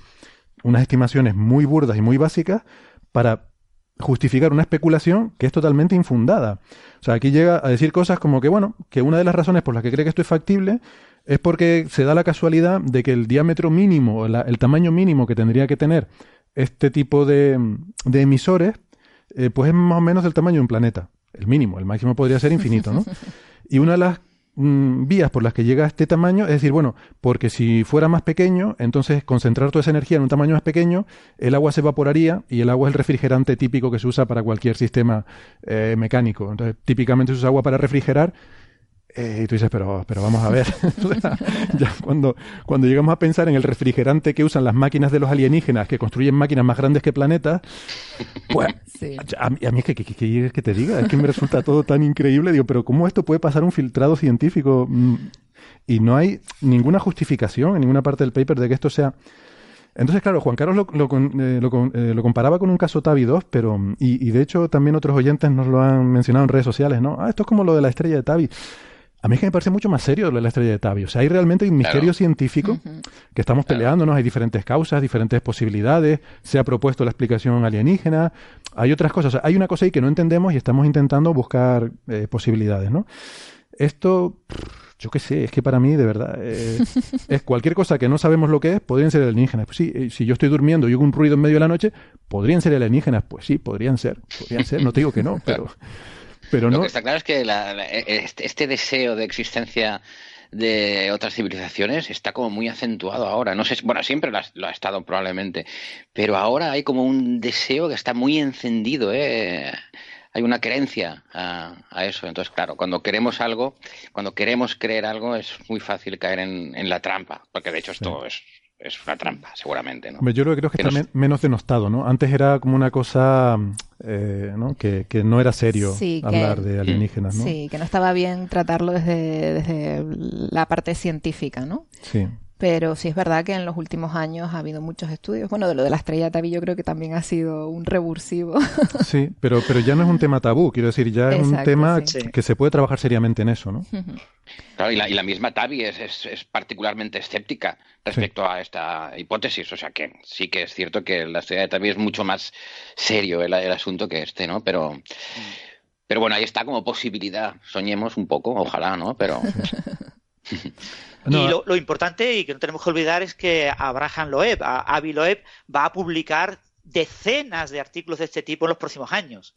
unas estimaciones muy burdas y muy básicas para justificar una especulación que es totalmente infundada. O sea, aquí llega a decir cosas como que, bueno, que una de las razones por las que cree que esto es factible es porque se da la casualidad de que el diámetro mínimo, el tamaño mínimo que tendría que tener este tipo de, emisores, eh, pues es más o menos del tamaño de un planeta. El mínimo, el máximo podría ser infinito, ¿no? [laughs] Y una de las Mm, vías por las que llega a este tamaño, es decir, bueno, porque si fuera más pequeño, entonces concentrar toda esa energía en un tamaño más pequeño, el agua se evaporaría y el agua es el refrigerante típico que se usa para cualquier sistema eh, mecánico. Entonces, típicamente se usa agua para refrigerar eh, y tú dices, pero, pero vamos a ver. [laughs] ya cuando, cuando llegamos a pensar en el refrigerante que usan las máquinas de los alienígenas, que construyen máquinas más grandes que planetas, pues a, mí es que, que, que, te diga, es que me resulta todo tan increíble. Digo, pero ¿cómo esto puede pasar un filtrado científico? Mm, y no hay ninguna justificación en ninguna parte del paper de que esto sea. Entonces, claro, Juan Carlos lo, lo, eh, eh, lo, comparaba con un caso Tavi 2, pero, y, y, de hecho también otros oyentes nos lo han mencionado en redes sociales, ¿no? Ah, esto es como lo de la estrella de Tavi. A mí es que me parece mucho más serio lo de la estrella de Tabby. O sea, hay realmente un misterio científico que estamos peleándonos. Hay diferentes causas, diferentes posibilidades. Se ha propuesto la explicación alienígena. Hay otras cosas. hay una cosa ahí que no entendemos y estamos intentando buscar eh, posibilidades, ¿no? Esto, yo qué sé, es que para mí, de verdad, eh, [laughs] es cualquier cosa que no sabemos lo que es, podrían ser alienígenas. Pues sí, eh, si yo estoy durmiendo y oigo un ruido en medio de la noche, ¿podrían ser alienígenas? Pues sí, podrían ser. Podrían ser. No te digo que no, pero... Pero Lo que está claro es que e, este, este, deseo de existencia de otras civilizaciones está como muy acentuado ahora. No sé, bueno, siempre lo ha, estado probablemente, pero ahora hay como un deseo que está muy encendido, ¿eh? Hay una creencia a, eso. Entonces, claro, cuando queremos algo, cuando queremos creer algo, es muy fácil caer en, la trampa, porque de hecho esto es es una trampa, seguramente. ¿no? Yo creo que está menos denostado, ¿no? Antes era como una cosa eh, ¿no? Que, no era serio hablar de alienígenas, ¿no? Sí, que no estaba bien tratarlo desde, desde la parte científica, ¿no? Sí. Pero sí es verdad que en los últimos años ha habido muchos estudios. Bueno, de lo de la estrella Tabi yo creo que también ha sido un revulsivo. [laughs] Sí, pero, pero ya no es un tema tabú, quiero decir, ya es un tema que se puede trabajar seriamente en eso, ¿no? Claro, y la, y la misma Tabi es, es, particularmente escéptica respecto a esta hipótesis. O sea que sí que es cierto que la estrella de Tabi es mucho más serio el, el asunto que este, ¿no? Pero... Pero bueno, ahí está como posibilidad. Soñemos un poco, ojalá, ¿no? Pero [laughs] y lo, importante y que no tenemos que olvidar es que Abraham Loeb, Avi Loeb, va a publicar decenas de artículos de este tipo en los próximos años.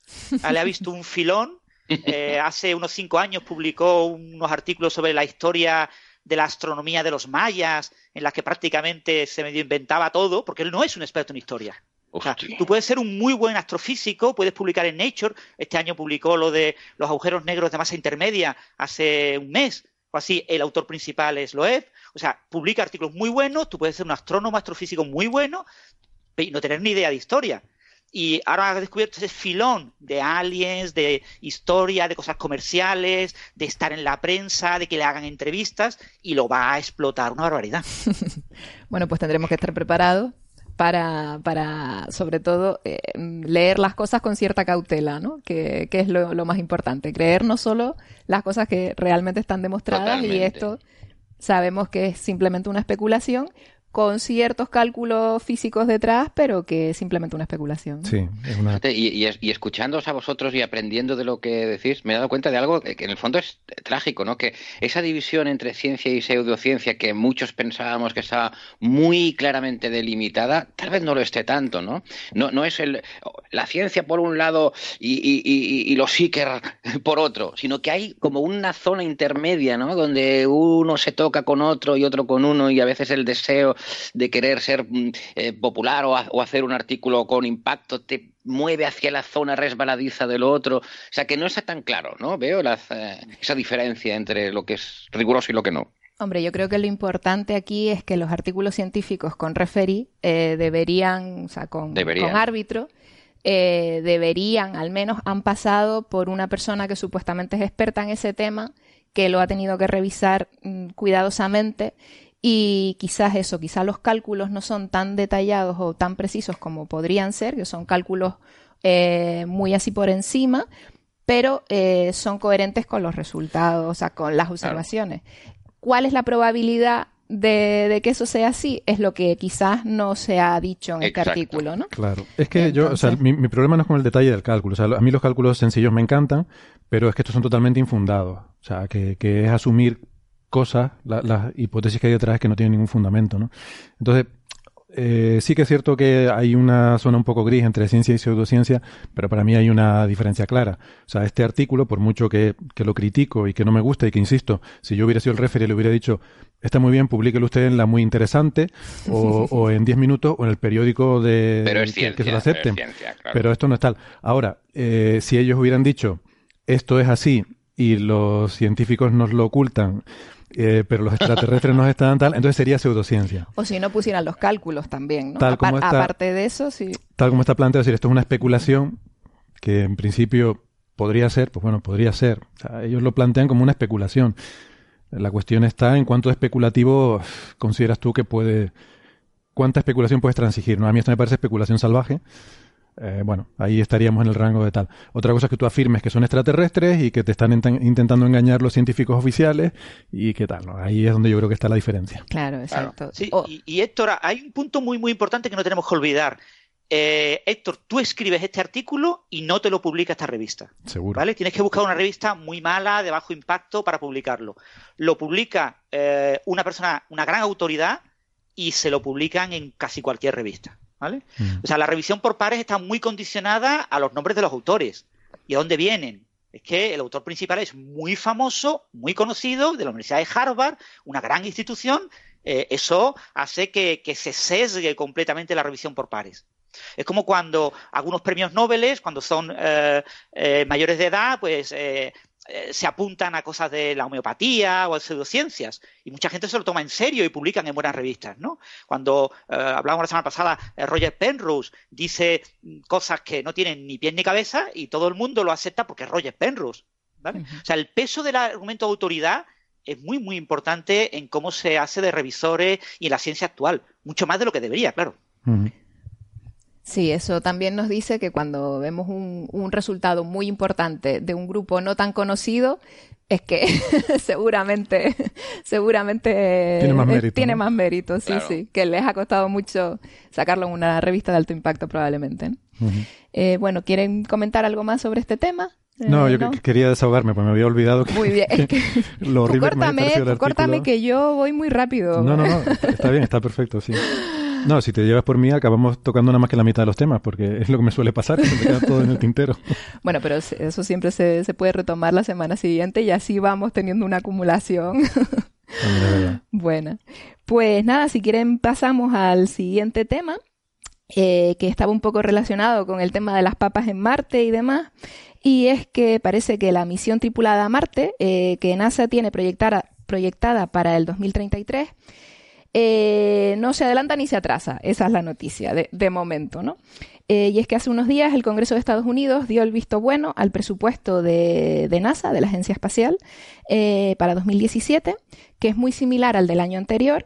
Le ha visto un filón eh, hace unos cinco años publicó unos artículos sobre la historia de la astronomía de los mayas, en las que prácticamente se medio inventaba todo, porque él no es un experto en historia. O sea, tú puedes ser un muy buen astrofísico, puedes publicar en Nature. Este año publicó lo de los agujeros negros de masa intermedia hace un mes o así. El autor principal es Loeb. O sea, publica artículos muy buenos. Tú puedes ser un astrónomo astrofísico muy bueno y no tener ni idea de historia. Y ahora ha descubierto ese filón de aliens, de historia, de cosas comerciales, de estar en la prensa, de que le hagan entrevistas y lo va a explotar una barbaridad. [laughs] bueno, pues tendremos que estar preparados para, para sobre todo, eh, leer las cosas con cierta cautela, ¿no? Que, es lo, más importante. Creer no solo las cosas que realmente están demostradas y esto sabemos que es simplemente una especulación, con ciertos cálculos físicos detrás, pero que es simplemente una especulación. Sí, es una... y, y, escuchándoos a vosotros y aprendiendo de lo que decís, me he dado cuenta de algo que en el fondo es trágico, ¿no? Que esa división entre ciencia y pseudociencia que muchos pensábamos que estaba muy claramente delimitada, tal vez no lo esté tanto, ¿no? No, no es el, la ciencia por un lado y, y, y los seeker [laughs] por otro, sino que hay como una zona intermedia, ¿no? Donde uno se toca con otro y otro con uno y a veces el deseo de querer ser mm, eh, popular o, hacer un artículo con impacto te mueve hacia la zona resbaladiza del otro. O sea, que no está tan claro, ¿no? Veo eh, esa diferencia entre lo que es riguroso y lo que no. Hombre, yo creo que lo importante aquí es que los artículos científicos con referí eh, deberían, o sea, con, árbitro, deberían, al menos han pasado por una persona que supuestamente es experta en ese tema, que lo ha tenido que revisar mm, cuidadosamente y quizás eso, quizás los cálculos no son tan detallados o tan precisos como podrían ser, que son cálculos eh, muy así por encima, pero eh, son coherentes con los resultados, o sea, con las observaciones. ¿Cuál es la probabilidad de, que eso sea así? Es lo que quizás no se ha dicho en este artículo, ¿no? Claro. Es que yo, o sea, mi, problema no es con el detalle del cálculo. O sea, a mí los cálculos sencillos me encantan, pero es que estos son totalmente infundados. O sea, que, que es asumir cosas, las hipótesis que hay detrás que no tienen ningún fundamento, ¿no? Entonces, eh, sí que es cierto que hay una zona un poco gris entre ciencia y pseudociencia, pero para mí hay una diferencia clara. O sea, este artículo, por mucho que, lo critico y que no me gusta y que insisto, si yo hubiera sido el referee le hubiera dicho, está muy bien, publíquelo usted en la muy interesante o, en 10 minutos o en el periódico de que, se lo acepten. Pero, esto no es tal. Ahora, eh, si ellos hubieran dicho, esto es así y los científicos nos lo ocultan, eh, pero los extraterrestres no están tal, entonces sería pseudociencia. O si no pusieran los cálculos también, ¿no? Tal como está, aparte de eso, sí. Tal como está planteado, decir, esto es una especulación que en principio podría ser, pues bueno, podría ser. O sea, ellos lo plantean como una especulación. La cuestión está en cuánto especulativo consideras tú que puede, cuánta especulación puedes transigir. ¿no? A mí esto me parece especulación salvaje eh, bueno, ahí estaríamos en el rango de tal. Otra cosa es que tú afirmes que son extraterrestres y que te están intentando engañar los científicos oficiales y qué tal, ¿no? Ahí es donde yo creo que está la diferencia. Claro, exacto. y, Héctor, hay un punto muy, muy importante que no tenemos que olvidar. Eh, Héctor, tú escribes este artículo y no te lo publica esta revista. Seguro. ¿Vale? Tienes que buscar una revista muy mala, de bajo impacto, para publicarlo. Lo publica eh, una persona, una gran autoridad, y se lo publican en casi cualquier revista. ¿Vale? Mm. O sea, la revisión por pares está muy condicionada a los nombres de los autores y a dónde vienen. Es que el autor principal es muy famoso, muy conocido, de la Universidad de Harvard, una gran institución. Eh, eso hace que, se sesgue completamente la revisión por pares. Es como cuando algunos premios Nobel, cuando son eh, eh, mayores de edad, pues eh, se apuntan a cosas de la homeopatía o a pseudociencias y mucha gente se lo toma en serio y publican en buenas revistas, ¿no? Cuando eh, hablábamos la semana pasada, eh, Roger Penrose dice cosas que no tienen ni pies ni cabeza y todo el mundo lo acepta porque es Roger Penrose, ¿vale? O sea, el peso del argumento de autoridad es muy, muy importante en cómo se hace de revisores y en la ciencia actual, mucho más de lo que debería, claro. Sí, eso también nos dice que cuando vemos un, resultado muy importante de un grupo no tan conocido, es que [laughs] seguramente, seguramente tiene más mérito, sí, sí, que les ha costado mucho sacarlo en una revista de alto impacto probablemente. Eh, bueno, ¿quieren comentar algo más sobre este tema? No, yo quería desahogarme, pues me había olvidado que. Muy bien, es que. [laughs] lo córtame, que yo voy muy rápido. No, no, no, [laughs] está bien, está perfecto, sí. No, si te llevas por mí, acabamos tocando nada más que la mitad de los temas, porque es lo que me suele pasar, que se me queda todo en el tintero. [laughs] Bueno, pero eso siempre se, se puede retomar la semana siguiente y así vamos teniendo una acumulación. [laughs] bueno, pues nada, si quieren pasamos al siguiente tema, eh, que estaba un poco relacionado con el tema de las papas en Marte y demás. Y es que parece que la misión tripulada a Marte, eh, que NASA tiene proyectada, proyectada para el 2033, eh, no se adelanta ni se atrasa. Esa es la noticia de, momento, ¿no? y es que hace unos días el Congreso de Estados Unidos dio el visto bueno al presupuesto de, NASA, de la Agencia Espacial, para 2017, que es muy similar al del año anterior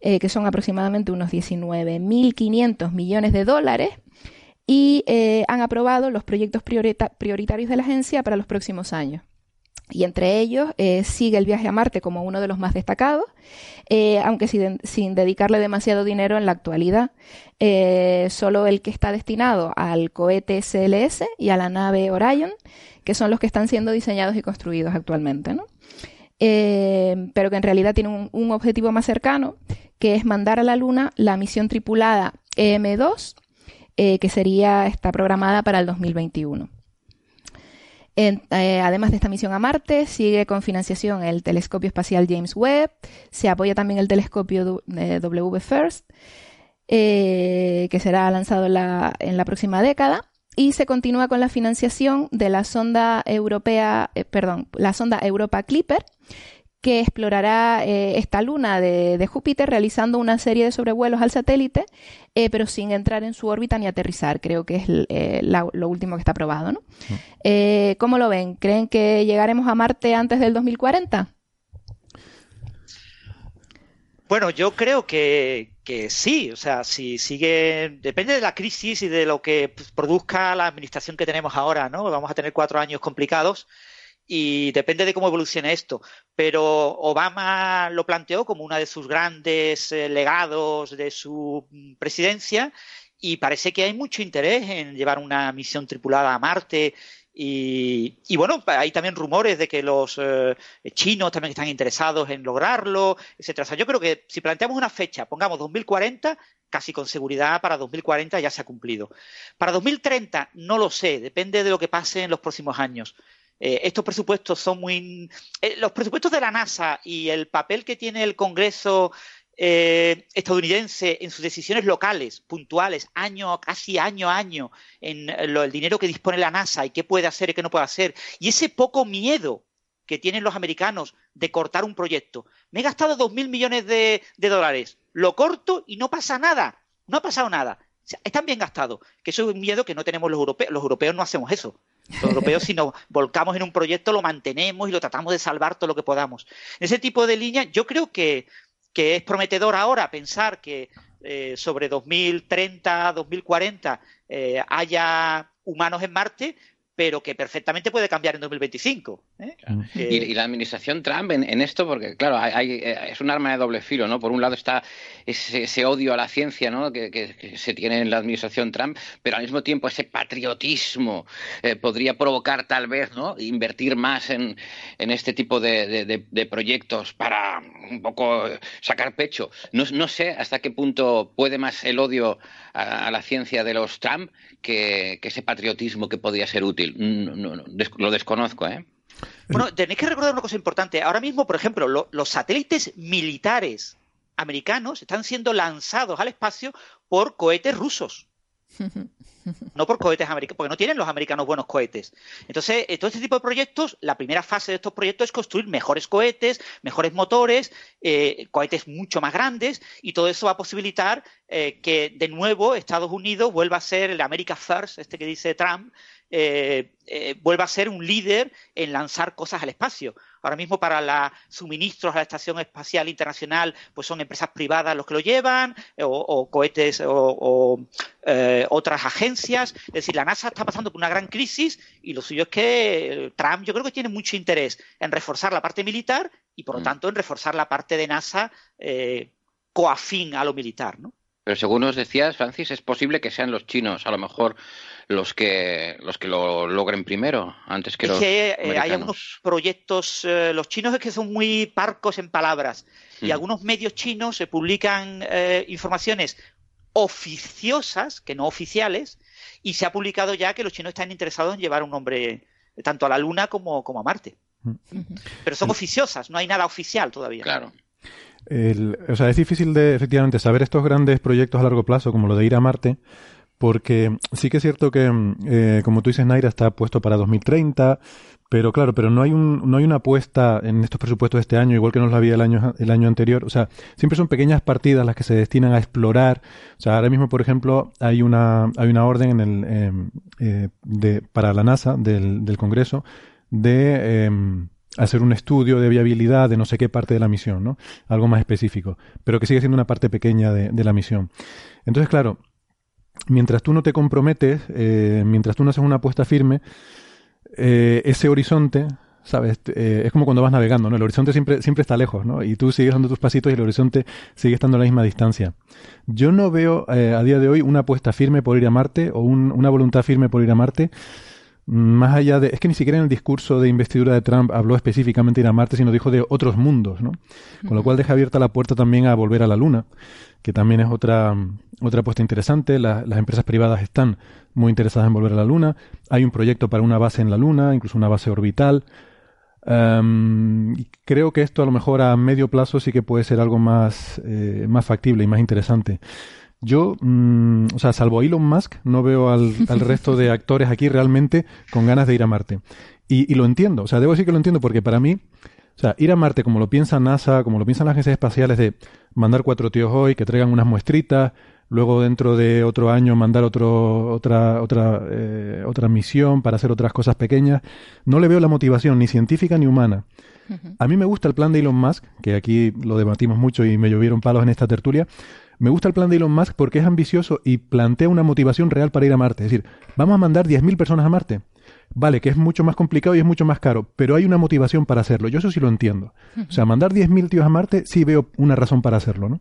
eh, que son aproximadamente unos 19.500 millones de dólares, y eh, han aprobado los proyectos prioritarios de la agencia para los próximos años. Y entre ellos eh, sigue el viaje a Marte como uno de los más destacados, aunque sin, dedicarle demasiado dinero en la actualidad. solo el que está destinado al cohete SLS y a la nave Orion, que son los que están siendo diseñados y construidos actualmente. ¿no? pero que en realidad tienen un, objetivo más cercano, que es mandar a la Luna la misión tripulada EM2, eh, que sería, está programada para el 2021. Eh, además de esta misión a Marte, sigue con financiación el telescopio espacial James Webb, se apoya también el telescopio W First, eh, que será lanzado en la, en la, próxima década, y se continúa con la financiación de la sonda europea, perdón, la sonda Europa Clipper, que explorará eh, esta luna de, Júpiter realizando una serie de sobrevuelos al satélite, eh, pero sin entrar en su órbita ni aterrizar. Creo que es eh, lo último que está probado. ¿no? ¿Cómo lo ven? ¿Creen que llegaremos a Marte antes del 2040? Bueno, yo creo que, que, sí, o sea, si sigue, depende de la crisis y de lo que produzca la administración que tenemos ahora, ¿no? Vamos a tener cuatro años complicados y depende de cómo evolucione esto. Pero Obama lo planteó como uno de sus grandes eh, legados de su mm, presidencia y parece que hay mucho interés en llevar una misión tripulada a Marte. Y, bueno, hay también rumores de que los eh, chinos también están interesados en lograrlo, etcétera. O sea, yo creo que si planteamos una fecha, pongamos 2040, casi con seguridad para 2040 ya se ha cumplido. Para 2030 no lo sé, depende de lo que pase en los próximos años. Eh, estos presupuestos son muy... Eh, los presupuestos de la NASA y el papel que tiene el Congreso eh, estadounidense en sus decisiones locales, puntuales, año, casi año a año, en el dinero que dispone la NASA y qué puede hacer y qué no puede hacer, y ese poco miedo que tienen los americanos de cortar un proyecto. Me he gastado dos mil millones de, dólares, lo corto y no pasa nada, no ha pasado nada. están bien gastados, que eso es un miedo que no tenemos los europeos. Los europeos no hacemos eso. Los europeos, si nos volcamos en un proyecto, lo mantenemos y lo tratamos de salvar todo lo que podamos. Ese tipo de línea, yo creo que, es prometedor ahora pensar que eh, sobre 2030, 2040 eh, haya humanos en Marte, pero que perfectamente puede cambiar en 2025. ¿eh? Y, la administración Trump en, esto, porque claro, eh, es un arma de doble filo, ¿no? Por un lado está ese, odio a la ciencia, ¿no? Que, se tiene en la administración Trump, pero al mismo tiempo ese patriotismo eh, podría provocar tal vez, ¿no? Invertir más en, este tipo de, proyectos para un poco sacar pecho. No, sé hasta qué punto puede más el odio a, la ciencia de los Trump que ese patriotismo que podría ser útil. No, lo desconozco, ¿eh? Bueno, tenéis que recordar una cosa importante. Ahora mismo, por ejemplo, los satélites militares americanos están siendo lanzados al espacio por cohetes rusos. no por cohetes americanos, porque no tienen los americanos buenos cohetes. Entonces, todo este tipo de proyectos, la primera fase de estos proyectos es construir mejores cohetes, mejores motores, eh, cohetes mucho más grandes, y todo eso va a posibilitar eh, que de nuevo Estados Unidos vuelva a ser el America First, este que dice Trump, vuelva a ser un líder en lanzar cosas al espacio. Ahora mismo para los suministros a la Estación Espacial Internacional, pues son empresas privadas los que lo llevan, o, cohetes o, eh, otras agencias. Es decir, la NASA está pasando por una gran crisis y lo suyo es que Trump yo creo que tiene mucho interés en reforzar la parte militar y por lo mm. tanto en reforzar la parte de NASA eh, coafín a lo militar, ¿no? Pero según nos decías, Francis, es posible que sean los chinos, a lo mejor, los que los que lo logren primero, antes que es los que eh, hay algunos proyectos, eh, los chinos es que son muy parcos en palabras, y algunos medios chinos se publican eh, informaciones oficiosas, que no oficiales, y se ha publicado ya que los chinos están interesados en llevar un hombre tanto a la Luna como, como a Marte. Mm. Pero son oficiosas, no hay nada oficial todavía. Claro. O sea, es difícil de efectivamente saber estos grandes proyectos a largo plazo, como lo de ir a Marte, porque sí que es cierto que, eh, como tú dices, Naira está puesto para 2030, pero claro, pero no hay un, no hay una apuesta en estos presupuestos de este año, igual que no lo había el año, el año anterior. O sea, siempre son pequeñas partidas las que se destinan a explorar. O sea, ahora mismo, por ejemplo, hay una, hay una orden en el, em, eh, de, para la NASA del, del Congreso de em, hacer un estudio de viabilidad de no sé qué parte de la misión, ¿no? Algo más específico, pero que sigue siendo una parte pequeña de, de la misión. Entonces, claro, mientras tú no te comprometes, eh, mientras tú no haces una apuesta firme, eh, ese horizonte, ¿sabes? Eh, es como cuando vas navegando, ¿no? El horizonte siempre, siempre está lejos, ¿no? Y tú sigues dando tus pasitos y el horizonte sigue estando a la misma distancia. Yo no veo a día de hoy una apuesta firme por ir a Marte o una voluntad firme por ir a Marte. Más allá de. Es que ni siquiera en el discurso de investidura de Trump habló específicamente de ir a Marte, sino dijo de otros mundos, ¿no? Con lo cual deja abierta la puerta también a volver a la Luna que también es otra, otra apuesta interesante. las empresas privadas están muy interesadas en volver a la Luna. Hay un proyecto para una base en la Luna, incluso una base orbital. Em, creo que esto a lo mejor a medio plazo sí que puede ser algo más, eh, más factible y más interesante. Yo, mm, o sea, salvo Elon Musk, no veo al, [laughs] resto de actores aquí realmente con ganas de ir a Marte. Y, y, lo entiendo, o sea, debo decir que lo entiendo porque para mí, o sea, ir a Marte como lo piensa NASA, como lo piensan las agencias espaciales de mandar cuatro tíos hoy que traigan unas muestritas, luego dentro de otro año mandar otro, otra, otra, eh, otra misión para hacer otras cosas pequeñas. No le veo la motivación ni científica ni humana. A mí me gusta el plan de Elon Musk, que aquí lo debatimos mucho y me llovieron palos en esta tertulia. Me gusta el plan de Elon Musk porque es ambicioso y plantea una motivación real para ir a Marte. Es decir, vamos a mandar 10.000 personas a Marte. Vale, que es mucho más complicado y es mucho más caro, pero hay una motivación para hacerlo. Yo eso sí lo entiendo. O sea, mandar 10.000 tíos a Marte sí veo una razón para hacerlo, ¿no?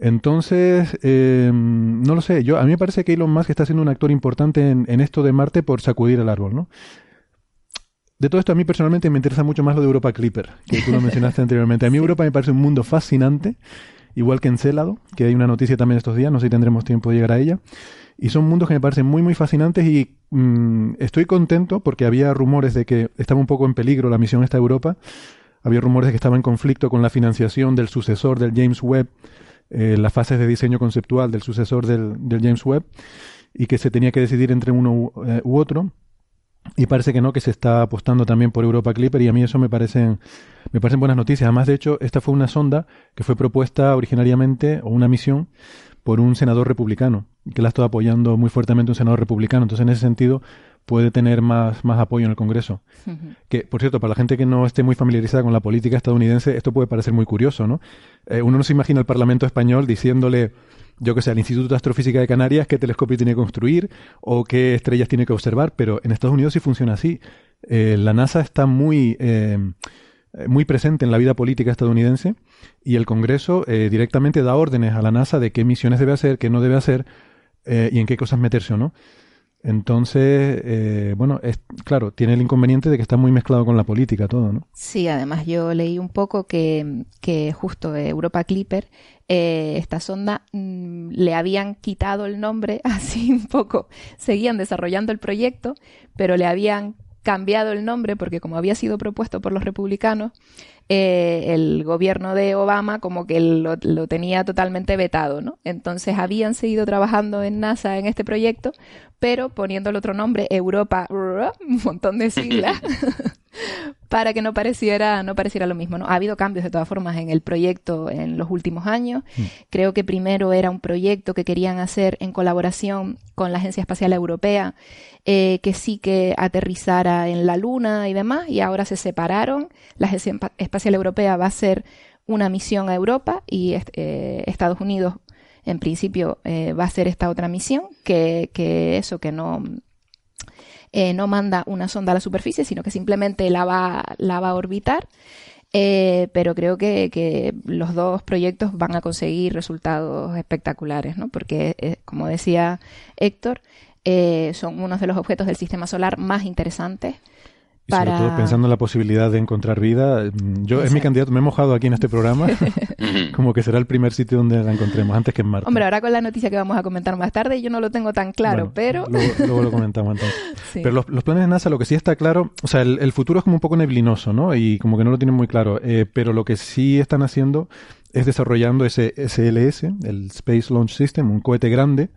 Entonces, eh, no lo sé. Yo, a mí me parece que Elon Musk está siendo un actor importante en, esto de Marte por sacudir el árbol, ¿no? De todo esto, a mí personalmente me interesa mucho más lo de Europa Clipper, que tú lo [laughs] mencionaste anteriormente. A mí Europa me parece un mundo fascinante, igual que Encélado, que hay una noticia también estos días, no sé si tendremos tiempo de llegar a ella. Y son mundos que me parecen muy, muy fascinantes y mm, estoy contento porque había rumores de que estaba un poco en peligro la misión esta Europa. Había rumores de que estaba en conflicto con la financiación del sucesor del James Webb, eh, las fases de diseño conceptual del sucesor del, James Webb, y que se tenía que decidir entre uno u, eh, u, otro. Y parece que no, que se está apostando también por Europa Clipper, y a mí eso me parecen, me parecen buenas noticias. Además, de hecho, esta fue una sonda que fue propuesta originariamente, o una misión, por un senador republicano, que la ha estado apoyando muy fuertemente un senador republicano. Entonces, en ese sentido, puede tener más, más apoyo en el Congreso. Que, por cierto, para la gente que no esté muy familiarizada con la política estadounidense, esto puede parecer muy curioso, ¿no? Eh, uno no se imagina el Parlamento español diciéndole, yo que sé, al Instituto de Astrofísica de Canarias qué telescopio tiene que construir o qué estrellas tiene que observar, pero en Estados Unidos sí funciona así. Eh, la NASA está muy... Eh, muy presente en la vida política estadounidense y el Congreso eh, directamente da órdenes a la NASA de qué misiones debe hacer, qué no debe hacer eh, y en qué cosas meterse o no. Entonces, bueno, es, claro, tiene el inconveniente de que está muy mezclado con la política todo, ¿no? Sí, además yo leí un poco que, que justo Europa Clipper, esta sonda, mm, le habían quitado el nombre, [laughs] así un poco, seguían desarrollando el proyecto, pero le habían cambiado el nombre porque como había sido propuesto por los republicanos, eh, el gobierno de Obama como que lo, tenía totalmente vetado, ¿no? Entonces habían seguido trabajando en NASA en este proyecto, pero poniendo el otro nombre, Europa, [laughs] un montón de siglas, [laughs] para que no pareciera, no pareciera lo mismo. ¿no? Ha habido cambios de todas formas en el proyecto en los últimos años. Mm. Creo que primero era un proyecto que querían hacer en colaboración con la Agencia Espacial Europea, eh, que sí que aterrizara en la Luna y demás, y ahora se separaron. La Agencia Espacial Europea va a hacer una misión a Europa y eh, Estados Unidos en principio eh, va a hacer esta otra misión, que, que eso, que no, eh, no manda una sonda a la superficie, sino que simplemente la va, la va a orbitar. Eh, pero creo que, que, los dos proyectos van a conseguir resultados espectaculares, ¿no? Porque, eh, como decía Héctor, son unos de los objetos del sistema solar más interesantes Y sobre todo pensando en la posibilidad de encontrar vida, mm, yo es mi candidato, me he mojado aquí en este programa, [laughs] como que será el primer sitio donde la encontremos, antes que en Marte. Hombre, ahora con la noticia que vamos a comentar más tarde, yo no lo tengo tan claro, pero... Luego, lo comentamos entonces. [laughs] Pero los, planes de NASA, lo que sí está claro, o sea, el, futuro es como un poco neblinoso, ¿no? Y como que no lo tienen muy claro, eh, pero lo que sí están haciendo es desarrollando ese SLS, el Space Launch System, un cohete grande,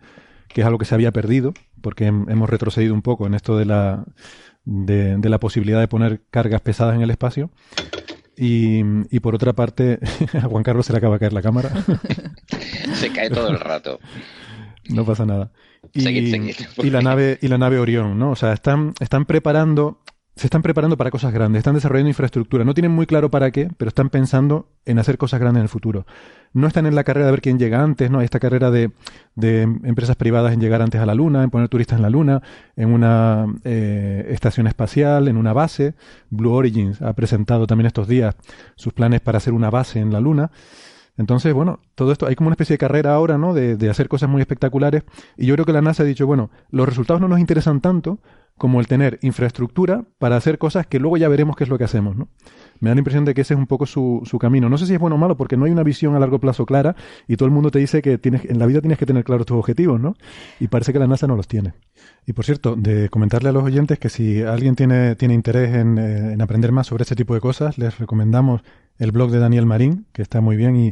que es algo que se había perdido, porque hemos retrocedido un poco en esto de la de, la posibilidad de poner cargas pesadas en el espacio. Y, por otra parte, [laughs] a Juan Carlos se le acaba de caer la cámara. [laughs] se cae todo el rato. No pasa nada. Y, y la nave y la nave Orión, ¿no? O sea, están, están preparando se están preparando para cosas grandes, están desarrollando infraestructura. No tienen muy claro para qué, pero están pensando en hacer cosas grandes en el futuro. No están en la carrera de ver quién llega antes, ¿no? Hay esta carrera de, empresas privadas en llegar antes a la Luna, en poner turistas en la Luna, en una eh, estación espacial, en una base. Blue Origins ha presentado también estos días sus planes para hacer una base en la Luna. Entonces, bueno, todo esto, hay como una especie de carrera ahora, ¿no? De, de hacer cosas muy espectaculares. Y yo creo que la NASA ha dicho, bueno, los resultados no nos interesan tanto, como el tener infraestructura para hacer cosas que luego ya veremos qué es lo que hacemos, ¿no? Me da la impresión de que ese es un poco su, su camino. No sé si es bueno o malo, porque no hay una visión a largo plazo clara y todo el mundo te dice que tienes, en la vida tienes que tener claros tus objetivos, ¿no? Y parece que la NASA no los tiene. Y por cierto, de comentarle a los oyentes que si alguien tiene, tiene interés en, eh, en aprender más sobre este tipo de cosas, les recomendamos el blog de Daniel Marín, que está muy bien y,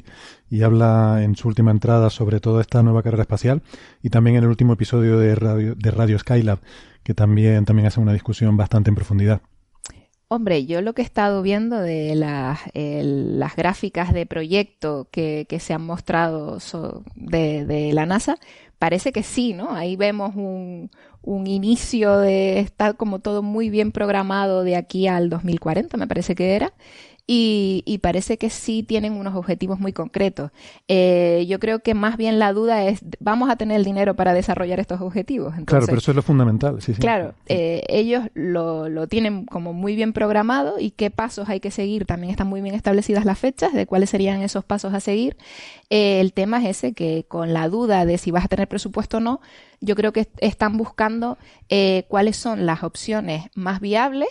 y, habla en su última entrada sobre toda esta nueva carrera espacial, y también en el último episodio de Radio, de Radio Skylab, que también, también hace una discusión bastante en profundidad. Hombre, yo lo que he estado viendo de las, las gráficas de proyecto que, que se han mostrado de, de, la NASA, parece que sí, ¿no? Ahí vemos un, un inicio de estar como todo muy bien programado de aquí al 2040, me parece que era, y, parece que sí tienen unos objetivos muy concretos. Eh, yo creo que más bien la duda es, ¿vamos a tener el dinero para desarrollar estos objetivos? claro, pero eso es lo fundamental. Sí, sí. Claro, eh, ellos lo, lo, tienen como muy bien programado y qué pasos hay que seguir. También están muy bien establecidas las fechas de cuáles serían esos pasos a seguir. Eh, el tema es ese, que con la duda de si vas a tener presupuesto o no, yo creo que están buscando cuáles son las opciones más viables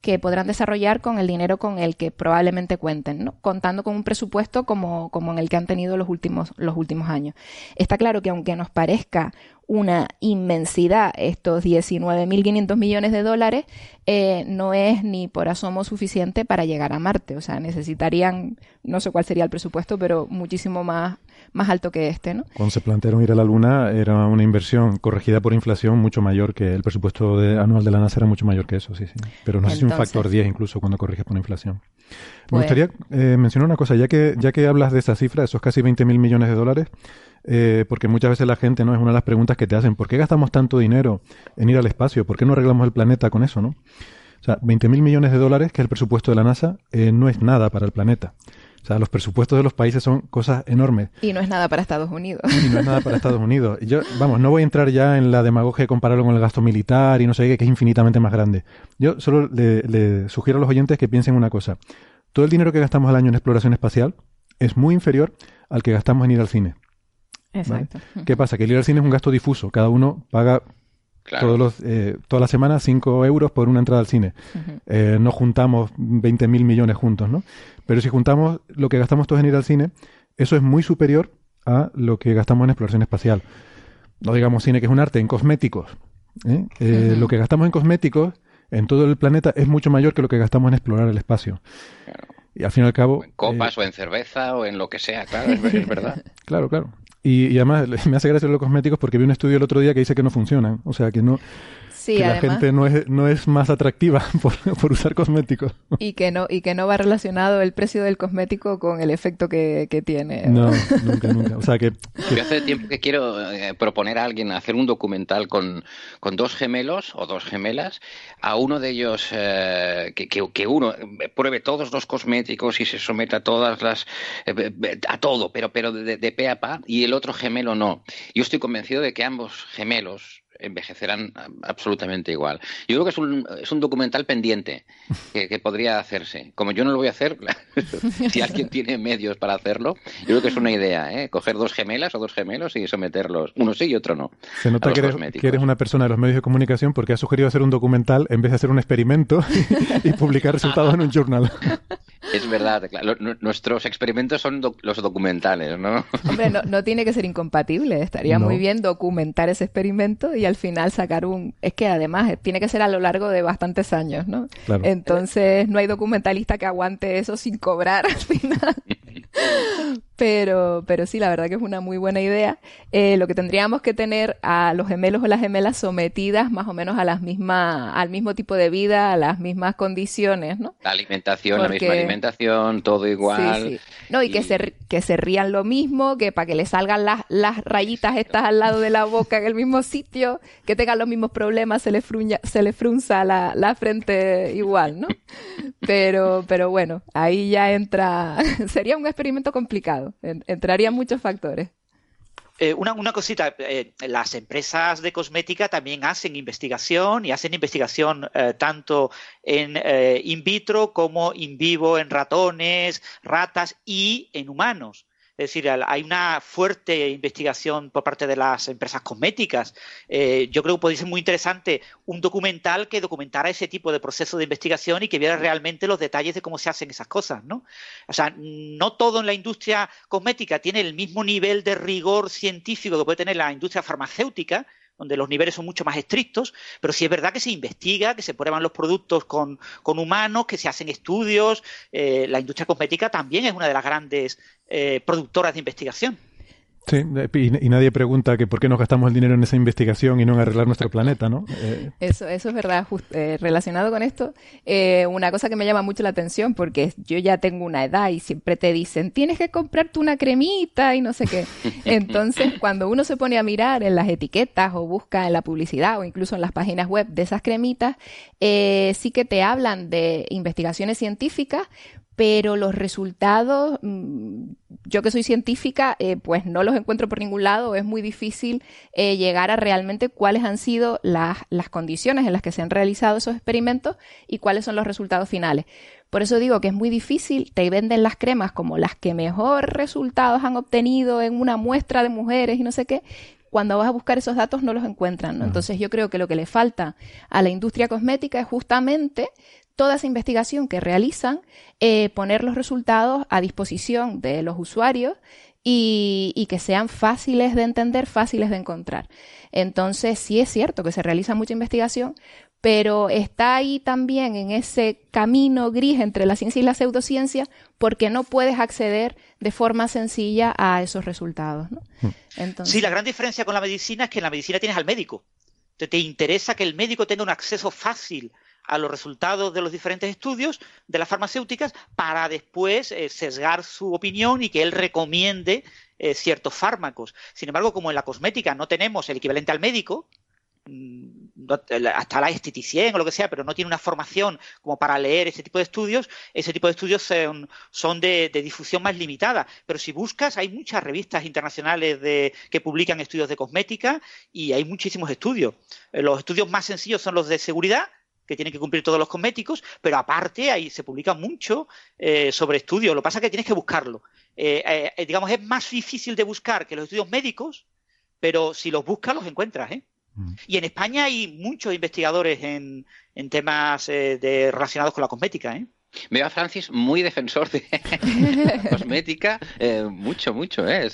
que podrán desarrollar con el dinero con el que probablemente cuenten, ¿no? contando con un presupuesto como, como en el que han tenido los últimos, los últimos años. Está claro que aunque nos parezca una inmensidad estos 19.500 millones de dólares, eh, no es ni por asomo suficiente para llegar a Marte. O sea, necesitarían, no sé cuál sería el presupuesto, pero muchísimo más, más alto que este, ¿no? Cuando se plantearon ir a la Luna era una inversión corregida por inflación mucho mayor que el presupuesto anual de la NASA era mucho mayor que eso, sí, sí. Pero no sé si un factor 10 incluso cuando corriges por inflación. Me pues gustaría eh, mencionar una cosa, ya que, ya que hablas de esa cifra, esos casi 20.000 millones de dólares, eh, porque muchas veces la gente, ¿no? Es una de las preguntas que te hacen, ¿por qué gastamos tanto dinero en ir al espacio? ¿Por qué no arreglamos el planeta con eso, no? O sea, 20.000 millones de dólares, que es el presupuesto de la NASA, eh, no es nada para el planeta. O sea, los presupuestos de los países son cosas enormes. Y no es nada para Estados Unidos. Y no es nada para Estados Unidos. Yo, vamos, no voy a entrar ya en la demagogia de compararlo con el gasto militar y no sé qué, que es infinitamente más grande. Yo solo le, le sugiero a los oyentes que piensen una cosa. Todo el dinero que gastamos al año en exploración espacial es muy inferior al que gastamos en ir al cine. Exacto. ¿Qué pasa? Que el ir al cine es un gasto difuso. Cada uno paga todos los, eh, toda la semana 5 euros por una entrada al cine. eh, no juntamos 20 mil millones juntos, ¿no? Pero si juntamos lo que gastamos todos en ir al cine, eso es muy superior a lo que gastamos en exploración espacial. No digamos cine que es un arte, en cosméticos. ¿eh? Eh, lo que gastamos en cosméticos en todo el planeta es mucho mayor que lo que gastamos en explorar el espacio. Y al fin y al cabo... en copas eh, o en cerveza o en lo que sea, claro, es verdad. [laughs] claro, claro. Y, además [laughs] me hace gracia los cosméticos porque vi un estudio el otro día que dice que no funcionan. O sea, que no, que la gente no es, no es más atractiva [laughs] por, usar cosméticos. Y que no y que no va relacionado el precio del cosmético con el efecto que, tiene. No, nunca, nunca. O sea que, Yo hace tiempo que quiero eh, proponer a alguien hacer un documental con, con dos gemelos o dos gemelas, a uno de ellos eh, que, que, uno pruebe todos los cosméticos y se someta a todas las eh, a todo, pero pero de, de pe a pa, y el otro gemelo no. Yo estoy convencido de que ambos gemelos envejecerán absolutamente igual. Yo creo que es un, es un documental pendiente que, podría hacerse. Como yo no lo voy a hacer, [laughs] si alguien [laughs] tiene medios para hacerlo, yo creo que es una idea, ¿eh? Coger dos gemelas o dos gemelos y someterlos, uno sí y otro no. Se nota que eres, una persona de los medios de comunicación porque has sugerido hacer un documental en vez de hacer un experimento [laughs] y publicar resultados en un journal. Es verdad, nuestros experimentos son los documentales, ¿no? Hombre, no, tiene que ser incompatible. Estaría muy bien documentar ese experimento y al final sacar un... Es que además tiene que ser a lo largo de bastantes años, ¿no? Entonces no hay documentalista que aguante eso sin cobrar al final. [laughs] pero, pero sí, la verdad que es una muy buena idea. Eh, lo que tendríamos que tener a los gemelos o las gemelas sometidas más o menos a las mismas, al mismo tipo de vida, a las mismas condiciones, ¿no? La alimentación, la misma alimentación, todo igual. Sí, sí. No, y, Que, se, que se rían lo mismo, que para que le salgan las, las rayitas estas al lado de la boca en el mismo sitio, que tengan los mismos problemas, se le, fruña, se le frunza la, la frente igual, ¿no? [laughs] Pero, pero bueno, ahí ya entra, [laughs] sería un experimento complicado, entrarían muchos factores. Eh, una, una, cosita, eh, las empresas de cosmética también hacen investigación y hacen investigación eh, tanto en in vitro como in vivo en ratones, ratas y en humanos. Es decir, hay una fuerte investigación por parte de las empresas cosméticas. Eh, yo creo que podría ser muy interesante un documental que documentara ese tipo de proceso de investigación y que viera realmente los detalles de cómo se hacen esas cosas, ¿no? O sea, no todo en la industria cosmética tiene el mismo nivel de rigor científico que puede tener la industria farmacéutica, donde los niveles son mucho más estrictos, pero sí es verdad que se investiga, que se prueban los productos con, humanos, que se hacen estudios. Eh, la industria cosmética también es una de las grandes eh, productoras de investigación. Sí, y, nadie pregunta que por qué nos gastamos el dinero en esa investigación y no en arreglar nuestro planeta, ¿no? Eh, eso, eso es verdad. Eh, relacionado con esto, eh, una cosa que me llama mucho la atención, porque yo ya tengo una edad y siempre te dicen, tienes que comprarte una cremita y no sé qué. [laughs] Entonces, cuando uno se pone a mirar en las etiquetas o busca en la publicidad o incluso en las páginas web de esas cremitas, sí que te hablan de investigaciones científicas, pero los resultados, mm, yo que soy científica, eh, pues no los encuentro por ningún lado, es muy difícil eh, llegar a realmente cuáles han sido las, las condiciones en las que se han realizado esos experimentos y cuáles son los resultados finales. Por eso digo que es muy difícil, te venden las cremas como las que mejor resultados han obtenido en una muestra de mujeres y no sé qué, cuando vas a buscar esos datos no los encuentran. Entonces yo creo que lo que le falta a la industria cosmética es justamente toda esa investigación que realizan, eh, poner los resultados a disposición de los usuarios y, que sean fáciles de entender, fáciles de encontrar. Entonces, sí es cierto que se realiza mucha investigación, pero está ahí también en ese camino gris entre la ciencia y la pseudociencia porque no puedes acceder de forma sencilla a esos resultados. Hmm. Sí, la gran diferencia con la medicina es que en la medicina tienes al médico. te interesa que el médico tenga un acceso fácil a los resultados de los diferentes estudios de las farmacéuticas para después eh, sesgar su opinión y que él recomiende eh, ciertos fármacos. Sin embargo, como en la cosmética no tenemos el equivalente al médico, mm, hasta la esteticien o lo que sea, pero no tiene una formación como para leer ese tipo de estudios, ese tipo de estudios son, de, difusión más limitada. Pero si buscas, hay muchas revistas internacionales de, que publican estudios de cosmética y hay muchísimos estudios. Eh, los estudios más sencillos son los de seguridad, que tienen que cumplir todos los cosméticos, pero aparte ahí se publica mucho eh, sobre estudios. Lo que pasa es que tienes que buscarlo. Eh, eh, digamos, es más difícil de buscar que los estudios médicos, pero si los buscas, los encuentras. Mm. Y en España hay muchos investigadores en, en temas de, relacionados con la cosmética. ¿eh? Veo a Francis muy defensor de [laughs] cosmética, eh, mucho, mucho, ¿eh?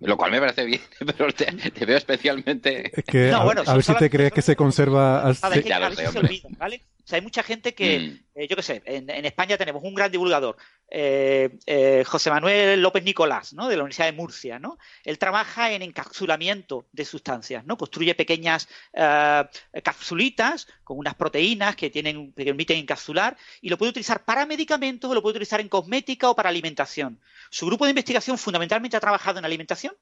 lo cual me parece bien, [laughs] pero te, veo especialmente... a, ver si te crees que se conserva... A ¿vale? Hay mucha gente que, mm. eh, yo qué sé, en, España tenemos un gran divulgador, eh, eh, José Manuel López Nicolás, ¿no? De la Universidad de Murcia, ¿no? Él trabaja en encapsulamiento de sustancias, ¿no? Construye pequeñas capsulitas con unas proteínas que, tienen, que permiten encapsular y lo puede utilizar para medicamentos o lo puede utilizar en cosmética o para alimentación. Su grupo de investigación fundamentalmente ha trabajado en alimentación,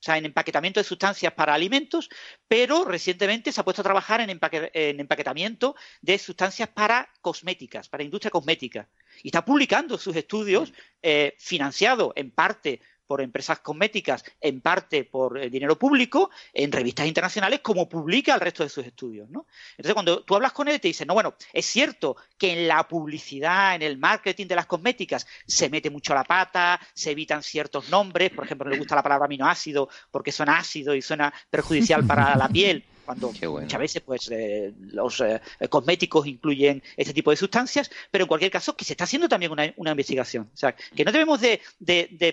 o sea, en empaquetamiento de sustancias para alimentos, pero recientemente se ha puesto a trabajar en, empaquetamiento de sustancias para cosméticas, para industria cosmética. Y está publicando sus estudios eh, financiados en parte por empresas cosméticas, en parte por eh, dinero público, en revistas internacionales, como publica el resto de sus estudios. ¿no? Entonces, cuando tú hablas con él, te dice, no, bueno, es cierto que en la publicidad, en el marketing de las cosméticas, se mete mucho la pata, se evitan ciertos nombres, por ejemplo, no le gusta la palabra aminoácido porque suena ácido y suena perjudicial para la piel [laughs] cuando muchas veces pues eh, los eh, cosméticos incluyen este tipo de sustancias, pero en cualquier caso que se está haciendo también una, investigación. O sea, que no debemos de,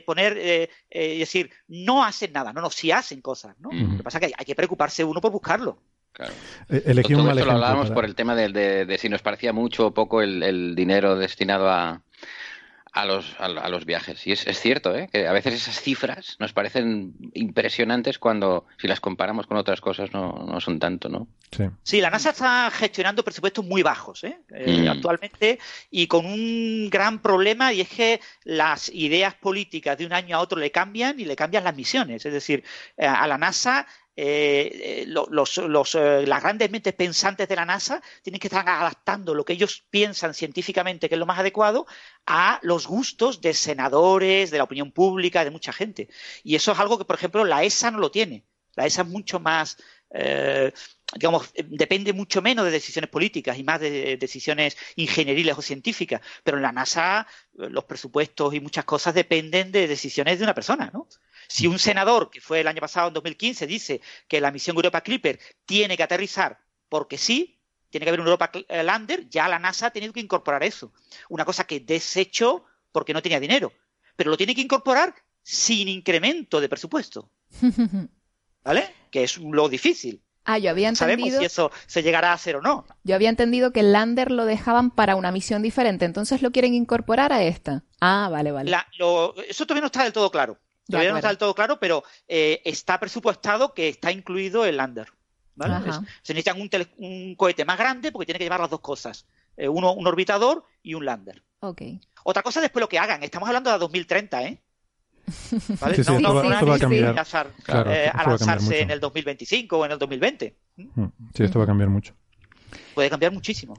poner, eh, decir, no hacen nada, no, no, sí hacen cosas, ¿no? Lo que pasa es que hay, que preocuparse uno por buscarlo. Claro. Todo esto lo hablábamos por el tema de, si nos parecía mucho o poco el dinero destinado a, a los, a, los viajes. Y es, cierto, ¿eh? que a veces esas cifras nos parecen impresionantes cuando, si las comparamos con otras cosas, no, no son tanto, ¿no? Sí. sí. la NASA está gestionando presupuestos muy bajos ¿eh? Eh, mm. actualmente y con un gran problema y es que las ideas políticas de un año a otro le cambian y le cambian las misiones. Es decir, a la NASA eh, los, eh, las grandes mentes pensantes de la NASA tienen que estar adaptando lo que ellos piensan científicamente que es lo más adecuado a los gustos de senadores, de la opinión pública, de mucha gente. Y eso es algo que, por ejemplo, la ESA no lo tiene. La ESA es mucho más, eh, digamos, depende mucho menos de decisiones políticas y más de decisiones ingenieriles o científicas. Pero en la NASA los presupuestos y muchas cosas dependen de decisiones de una persona, ¿no? Si un senador, que fue el año pasado, en 2015, dice que la misión Europa Clipper tiene que aterrizar porque sí, tiene que haber un Europa eh, Lander, ya la NASA ha tenido que incorporar eso. Una cosa que desechó porque no tenía dinero. Pero lo tiene que incorporar sin incremento de presupuesto. [laughs] ¿Vale? Que es lo difícil. Ah, yo había entendido. Sabemos si eso se llegará a hacer o no. Yo había entendido que el Lander lo dejaban para una misión diferente, entonces lo quieren incorporar a esta. Ah, vale, vale. eso todavía no está del todo claro. Todavía no está del todo claro, pero eh, está presupuestado que está incluido el lander. se necesitan un, cohete más grande porque tiene que llevar las dos cosas. Eh, uno, un orbitador y un lander. Okay. Otra cosa después lo que hagan. Estamos hablando de 2030, ¿eh? ¿Vale? Sí, no, va, a cambiar. Eh, a lanzarse en el 2025 o en el 2020. Mm, sí, esto va a cambiar mucho. Puede cambiar muchísimo.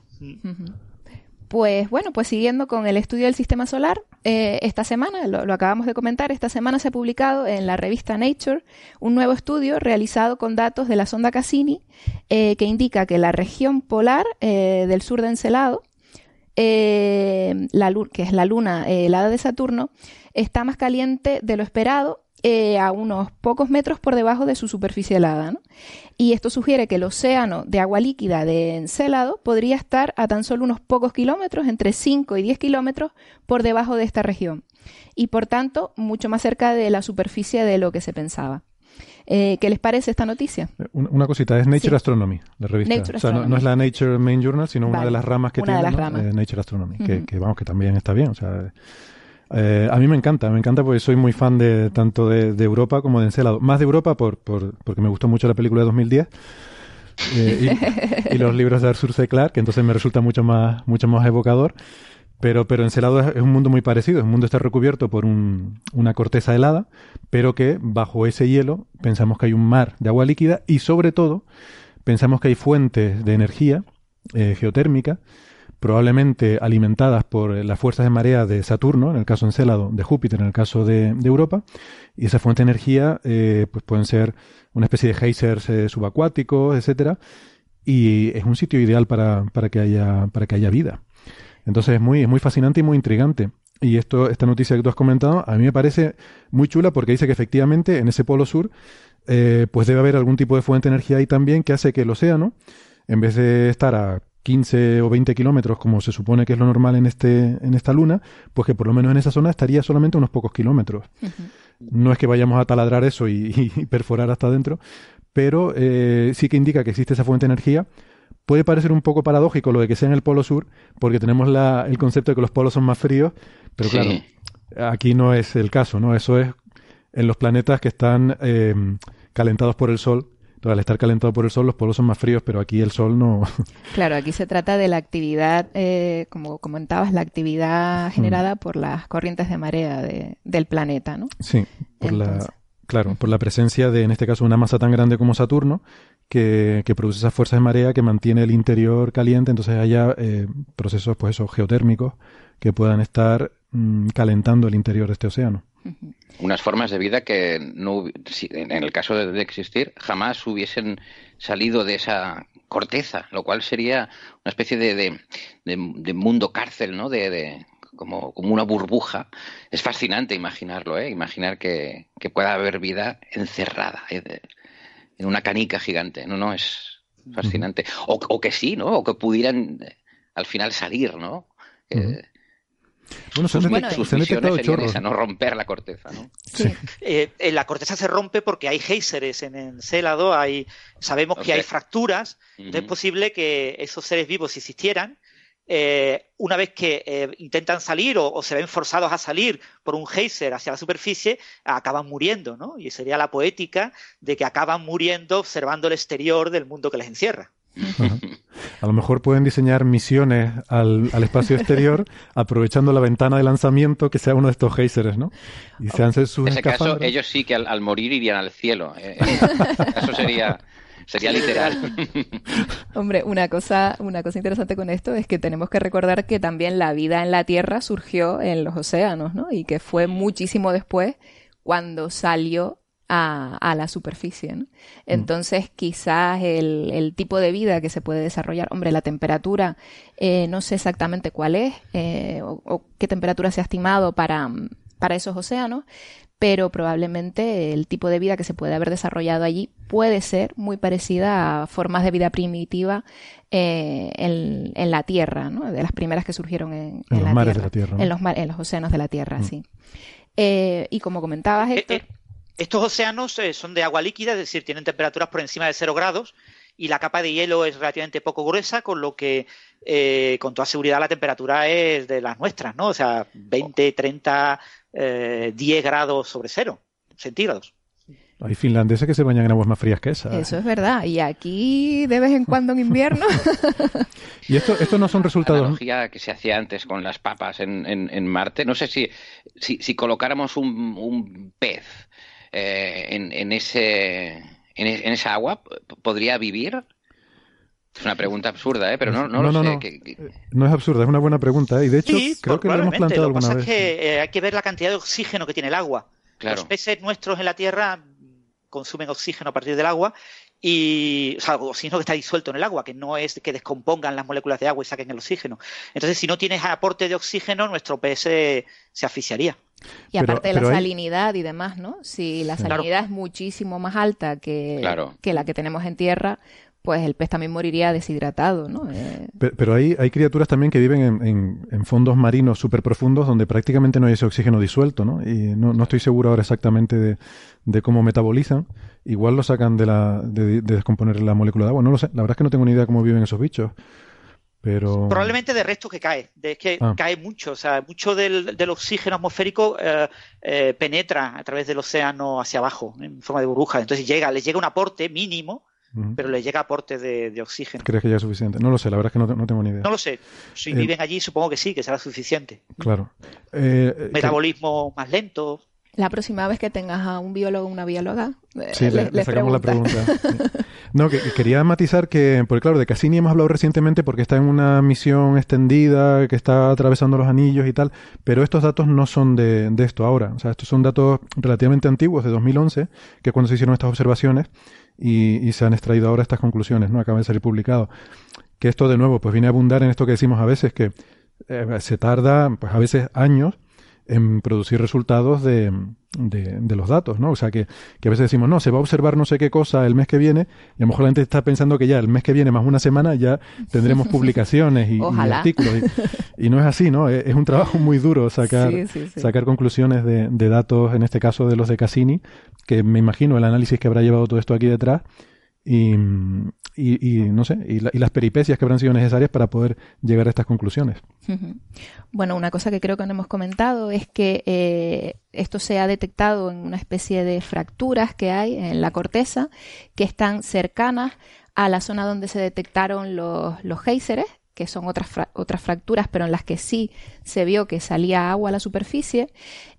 Pues bueno, pues siguiendo con el estudio del sistema solar, eh, esta semana, lo, acabamos de comentar, esta semana se ha publicado en la revista Nature un nuevo estudio realizado con datos de la sonda Cassini eh, que indica que la región polar eh, del sur de Encelado, la, que es la luna helada de Saturno, está más caliente de lo esperado eh, a unos pocos metros por debajo de su superficie helada. Y esto sugiere que el océano de agua líquida de Encelado podría estar a tan solo unos pocos kilómetros, entre 5 y 10 kilómetros, por debajo de esta región. Y por tanto, mucho más cerca de la superficie de lo que se pensaba. Eh, ¿Qué les parece esta noticia? Una, cosita, es Nature Astronomy, la revista. o sea, no, es la Nature Main Journal, sino una de las ramas que tiene, eh, Nature Astronomy, que, vamos, que también está bien. O sea, eh, a mí me encanta, me encanta porque soy muy fan de tanto de, Europa como de Encelado. Más de Europa por, por, porque me gustó mucho la película de 2010 eh, [laughs] y, los libros de Arthur C. Clarke, que entonces me resulta mucho más, mucho más evocador. Pero, pero Encelado es, un mundo muy parecido. El mundo está recubierto por una corteza helada, pero que bajo ese hielo pensamos que hay un mar de agua líquida y sobre todo pensamos que hay fuentes de energía eh, geotérmica probablemente alimentadas por las fuerzas de marea de Saturno, en el caso Encélado, de Júpiter, en el caso de, Europa, y esa fuente de energía eh, pues pueden ser una especie de geysers eh, subacuáticos, etcétera, y es un sitio ideal para, para, que haya, para que haya vida. Entonces es muy, es muy fascinante y muy intrigante. Y esto, esta noticia que tú has comentado, a mí me parece muy chula porque dice que efectivamente en ese polo sur eh, pues debe haber algún tipo de fuente de energía ahí también que hace que el océano, en vez de estar a 15 o 20 kilómetros, como se supone que es lo normal en, este, en esta luna, pues que por lo menos en esa zona estaría solamente unos pocos kilómetros. No es que vayamos a taladrar eso [laughs] y, perforar hasta adentro, pero eh, sí que indica que existe esa fuente de energía. Puede parecer un poco paradójico lo de que sea en el polo sur, porque tenemos la, el concepto de que los polos son más fríos, pero claro, aquí no es el caso, ¿no? Eso es en los planetas que están eh, calentados por el Sol, al estar calentado por el sol, los polos son más fríos, pero aquí el sol no. [laughs] Claro, aquí se trata de la actividad, eh, como comentabas, la actividad generada por las corrientes de marea del planeta, ¿no? Sí, por la, claro, por la presencia de, en este caso, una masa tan grande como Saturno, que, produce esas fuerzas de marea que mantiene el interior caliente, entonces haya eh, procesos, pues geotérmicos que puedan estar mm, calentando el interior de este océano. Unas formas de vida que no, en el caso de, existir jamás hubiesen salido de esa corteza, lo cual sería una especie de, de, mundo cárcel, ¿no? De, como, como, una burbuja. Es fascinante imaginarlo, ¿eh? Imaginar que, que pueda haber vida encerrada ¿eh? En una canica gigante. No, no, es fascinante. o, o, que sí, ¿no? O que pudieran eh, al final salir, ¿no? Bueno, se han, bueno, esa, no romper la corteza, ¿no? Sí. Eh, la corteza se rompe porque hay géiseres en Encélado, hay, sabemos que hay fracturas, entonces es posible que esos seres vivos existieran, eh, una vez que eh, intentan salir o, se ven forzados a salir por un geyser hacia la superficie, acaban muriendo, ¿no? Y sería la poética de que acaban muriendo observando el exterior del mundo que les encierra. A lo mejor pueden diseñar misiones al, espacio exterior [laughs] aprovechando la ventana de lanzamiento que sea uno de estos geysers, ¿no? Y se sus En ese caso, ellos sí que al, morir irían al cielo. Eh, [laughs] eso sería... Sería literal. [laughs] Hombre, una cosa, una cosa interesante con esto es que tenemos que recordar que también la vida en la Tierra surgió en los océanos, ¿no? Y que fue muchísimo después cuando salió a, la superficie. ¿no? Mm. Entonces, quizás el, tipo de vida que se puede desarrollar, hombre, la temperatura, eh, no sé exactamente cuál es eh, o, qué temperatura se ha estimado para, para esos océanos, pero probablemente el tipo de vida que se puede haber desarrollado allí puede ser muy parecida a formas de vida primitiva eh, en, la Tierra, ¿no? de las primeras que surgieron en, los la mares de la Tierra. En, los, en los océanos de la Tierra, mm. sí. y como comentabas, Héctor... Estos océanos eh, son de agua líquida, es decir, tienen temperaturas por encima de cero grados y la capa de hielo es relativamente poco gruesa, con lo que eh, con toda seguridad la temperatura es de las nuestras, ¿no? O sea, 20, 30, 10 grados sobre cero centígrados. Hay finlandeses que se bañan en aguas más frías que esas. Eso es verdad. Y aquí, de vez en cuando en invierno. [laughs] y esto, esto no son resultados. La analogía que se hacía antes con las papas en, en, Marte. No sé si, si, si colocáramos un, un pez eh, en, ese, en, esa agua podría vivir? Es una pregunta absurda, ¿eh? pero no, no, lo sé. No, es absurda, es una buena pregunta. ¿eh? Y de hecho, creo que lo hemos planteado alguna vez. Es que hay que ver la cantidad de oxígeno que tiene el agua. Los peces nuestros en la Tierra consumen oxígeno a partir del agua y o sea, oxígeno que está disuelto en el agua, que no es que descompongan las moléculas de agua y saquen el oxígeno. Entonces, si no tienes aporte de oxígeno, nuestro pez se, asfixiaría. Y aparte de la salinidad y demás, ¿no? Si la salinidad es muchísimo más alta que, que la que tenemos en tierra, pues el pez también moriría deshidratado, ¿no? Eh, pero, hay, hay, criaturas también que viven en, en, fondos marinos súper profundos donde prácticamente no hay ese oxígeno disuelto, ¿no? Y no, no estoy seguro ahora exactamente de, de, cómo metabolizan. Igual lo sacan de, la, de, descomponer la molécula de agua. No lo sé. La verdad es que no tengo ni idea cómo viven esos bichos. Pero... Probablemente de resto que cae, de que ah. cae mucho, o sea, mucho del, del oxígeno atmosférico eh, eh, penetra a través del océano hacia abajo, en forma de burbuja, entonces llega, les llega un aporte mínimo pero le llega aporte de, oxígeno. ¿Crees que ya es suficiente? No lo sé, la verdad es que no, tengo ni idea. No lo sé. Si eh, viven allí, supongo que sí, que será suficiente. Claro. Eh, Metabolismo más lento. La próxima vez que tengas a un biólogo o una bióloga, eh, sí, le, sacamos la pregunta. [laughs] No, que, quería matizar que, porque claro, de Cassini hemos hablado recientemente porque está en una misión extendida, que está atravesando los anillos y tal, pero estos datos no son de, de esto ahora. O sea, estos son datos relativamente antiguos, de 2011, que es cuando se hicieron estas observaciones, y, se han extraído ahora estas conclusiones, ¿no? Acaban de salir publicados. Que esto de nuevo, pues viene a abundar en esto que decimos a veces, que eh, se tarda, pues a veces años en producir resultados de, de, los datos, ¿no? O sea, que, que, a veces decimos, no, se va a observar no sé qué cosa el mes que viene, y a lo mejor la gente está pensando que ya el mes que viene, más una semana, ya tendremos [laughs] publicaciones y, artículos. Y, no es así, ¿no? Es, un trabajo muy duro sacar, sacar conclusiones de, de, datos, en este caso de los de Cassini, que me imagino el análisis que habrá llevado todo esto aquí detrás, y, y, no sé, y, las peripecias que habrán sido necesarias para poder llegar a estas conclusiones. Bueno, una cosa que creo que no hemos comentado es que eh, esto se ha detectado en una especie de fracturas que hay en la corteza que están cercanas a la zona donde se detectaron los, los que son otras, otras fracturas, pero en las que sí se vio que salía agua a la superficie.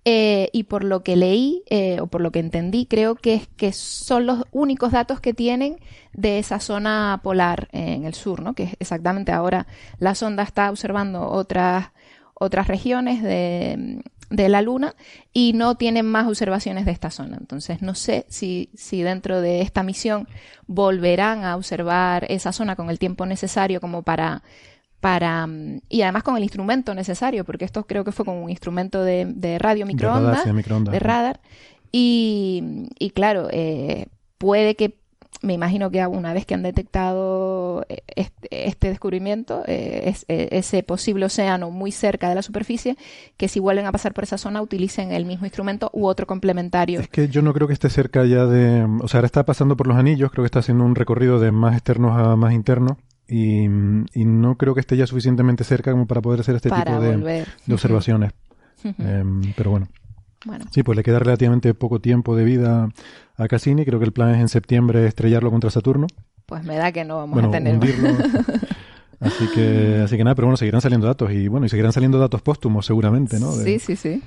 Eh, y por lo que leí, eh, o por lo que entendí, creo que es que son los únicos datos que tienen de esa zona polar en el sur, ¿no? Que exactamente ahora la sonda está observando otras, otras regiones de, de la Luna y no tienen más observaciones de esta zona. Entonces, no sé si, si dentro de esta misión volverán a observar esa zona con el tiempo necesario como para para mm, y además con el instrumento necesario, porque esto creo que fue con un instrumento de, radio microondas, de, radar, y, y claro, eh, puede que me imagino que una vez que han detectado eh, este, descubrimiento, eh, eh, ese posible océano muy cerca de la superficie, que si vuelven a pasar por esa zona utilicen el mismo instrumento u otro complementario. Es que yo no creo que esté cerca ya de... O sea, ahora está pasando por los anillos, creo que está haciendo un recorrido de más externos a más internos. Y, no creo que esté ya suficientemente cerca como para poder hacer este tipo de, observaciones. Em, pero bueno. Bueno. Sí, pues le queda relativamente poco tiempo de vida a Cassini. Creo que el plan es en septiembre estrellarlo contra Saturno. Pues me da que no vamos a tener. [laughs] así que, así que nada, pero bueno, seguirán saliendo datos y bueno, y seguirán saliendo datos póstumos seguramente, ¿no? sí, sí, sí.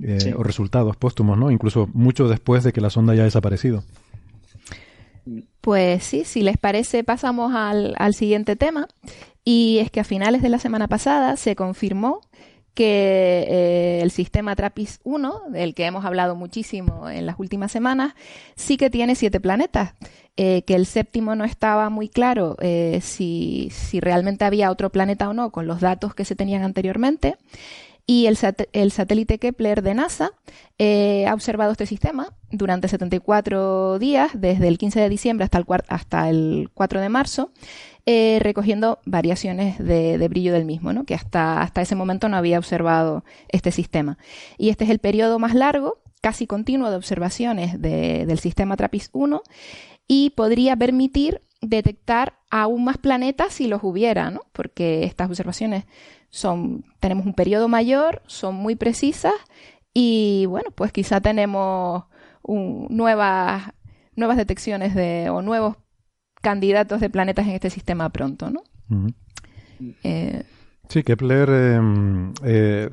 Eh, o resultados póstumos, ¿no? Incluso mucho después de que la sonda haya desaparecido. Pues sí, si les parece, pasamos al, al siguiente tema. Y es que a finales de la semana pasada se confirmó que eh, el sistema TRAPPIST-1, del que hemos hablado muchísimo en las últimas semanas, sí que tiene siete planetas. Eh, que el séptimo no estaba muy claro eh, si, si, realmente había otro planeta o no con los datos que se tenían anteriormente. Y el, el satélite Kepler de NASA ha observado este sistema durante 74 días, desde el 15 de diciembre hasta el, hasta el 4 de marzo, eh, recogiendo variaciones de, brillo del mismo, ¿no? que hasta, hasta ese momento no había observado este sistema. Y este es el periodo más largo, casi continuo, de observaciones del sistema TRAPPIST-1 y podría permitir detectar aún más planetas si los hubiera, ¿no? porque estas observaciones son, tenemos un periodo mayor, son muy precisas y bueno, pues quizá tenemos nuevas, nuevas detecciones de, o nuevos candidatos de planetas en este sistema pronto, ¿no? Eh, sí, Kepler em, eh,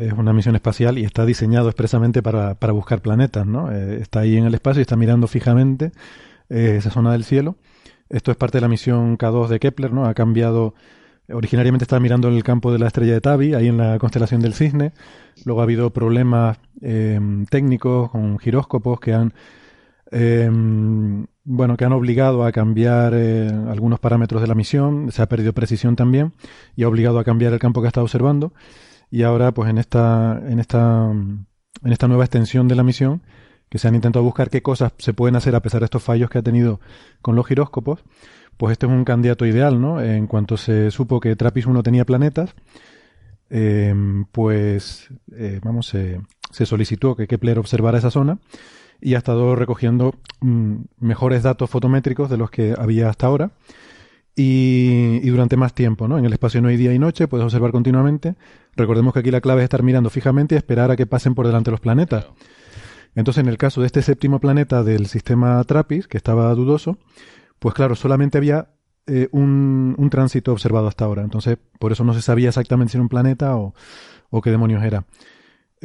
es una misión espacial y está diseñado expresamente para, buscar planetas, ¿no? Eh, está ahí en el espacio y está mirando fijamente esa zona del cielo. Esto es parte de la misión K2 de Kepler, ¿no? Ha cambiado. Originariamente estaba mirando el campo de la estrella de Tabi, ahí en la constelación del Cisne. Luego ha habido problemas em, técnicos con giróscopos que han em, bueno, que han obligado a cambiar eh, algunos parámetros de la misión, se ha perdido precisión también y ha obligado a cambiar el campo que ha estado observando y ahora pues en esta en esta en esta nueva extensión de la misión que se han intentado buscar qué cosas se pueden hacer a pesar de estos fallos que ha tenido con los giróscopos, pues este es un candidato ideal, ¿no? En cuanto se supo que Trappist 1 tenía planetas, eh, pues eh, vamos, se solicitó que Kepler observara esa zona y ha estado recogiendo mm, mejores datos fotométricos de los que había hasta ahora y, durante más tiempo, ¿no? En el espacio no hay día y noche, puedes observar continuamente. Recordemos que aquí la clave es estar mirando fijamente y esperar a que pasen por delante los planetas. Entonces, en el caso de este séptimo planeta del sistema TRAPPIST, que estaba dudoso, pues claro, solamente había eh, un, un, tránsito observado hasta ahora. Entonces, por eso no se sabía exactamente si era un planeta o, o qué demonios era.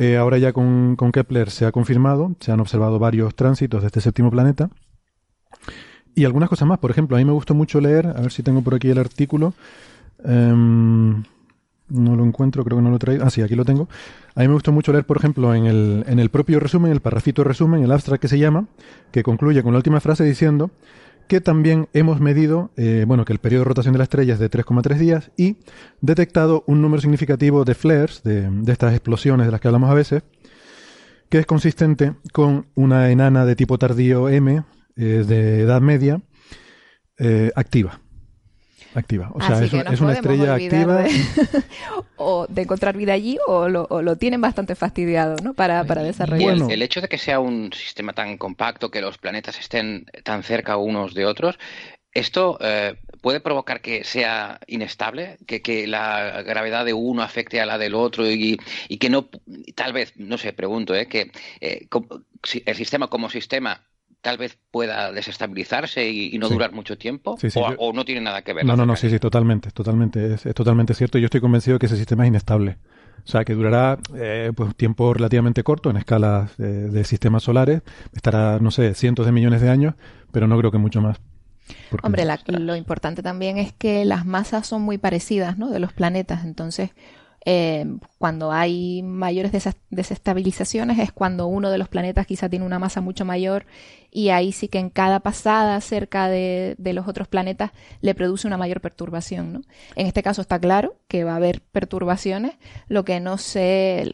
Eh, ahora ya con, Kepler se ha confirmado, se han observado varios tránsitos de este séptimo planeta. Y algunas cosas más. Por ejemplo, a mí me gustó mucho leer, a ver si tengo por aquí el artículo. Em, no lo encuentro, creo que no lo he traído. Ah, sí, aquí lo tengo. A mí me gustó mucho leer, por ejemplo, en el, en el propio resumen, el parrafito resumen, el abstract que se llama, que concluye con la última frase diciendo que también hemos medido, eh, bueno, que el periodo de rotación de la estrella es de 3,3 días y detectado un número significativo de flares, de, estas explosiones de las que hablamos a veces, que es consistente con una enana de tipo tardío M eh, de edad media eh, activa activa. O sea, es, una estrella activa. [laughs] o de encontrar vida allí o lo, tienen bastante fastidiado ¿no? para, para desarrollar. el, hecho de que sea un sistema tan compacto, que los planetas estén tan cerca unos de otros, ¿esto eh, puede provocar que sea inestable? Que, que, la gravedad de uno afecte a la del otro y, y que no, tal vez, no sé, pregunto, ¿eh? que eh, el sistema como sistema tal vez pueda desestabilizarse y, no durar mucho tiempo o, no tiene nada que ver. No, no, no, sí, sí, totalmente, totalmente, es, totalmente cierto. Yo estoy convencido de que ese sistema es inestable. O sea, que durará eh, pues tiempo relativamente corto en escalas de, sistemas solares. Estará, no sé, cientos de millones de años, pero no creo que mucho más. Hombre, lo importante también es que las masas son muy parecidas, ¿no? De los planetas. Entonces, Eh, cuando hay mayores desestabilizaciones es cuando uno de los planetas quizá tiene una masa mucho mayor y ahí sí que en cada pasada cerca de, los otros planetas le produce una mayor perturbación. ¿no? En este caso está claro que va a haber perturbaciones, lo que no sé,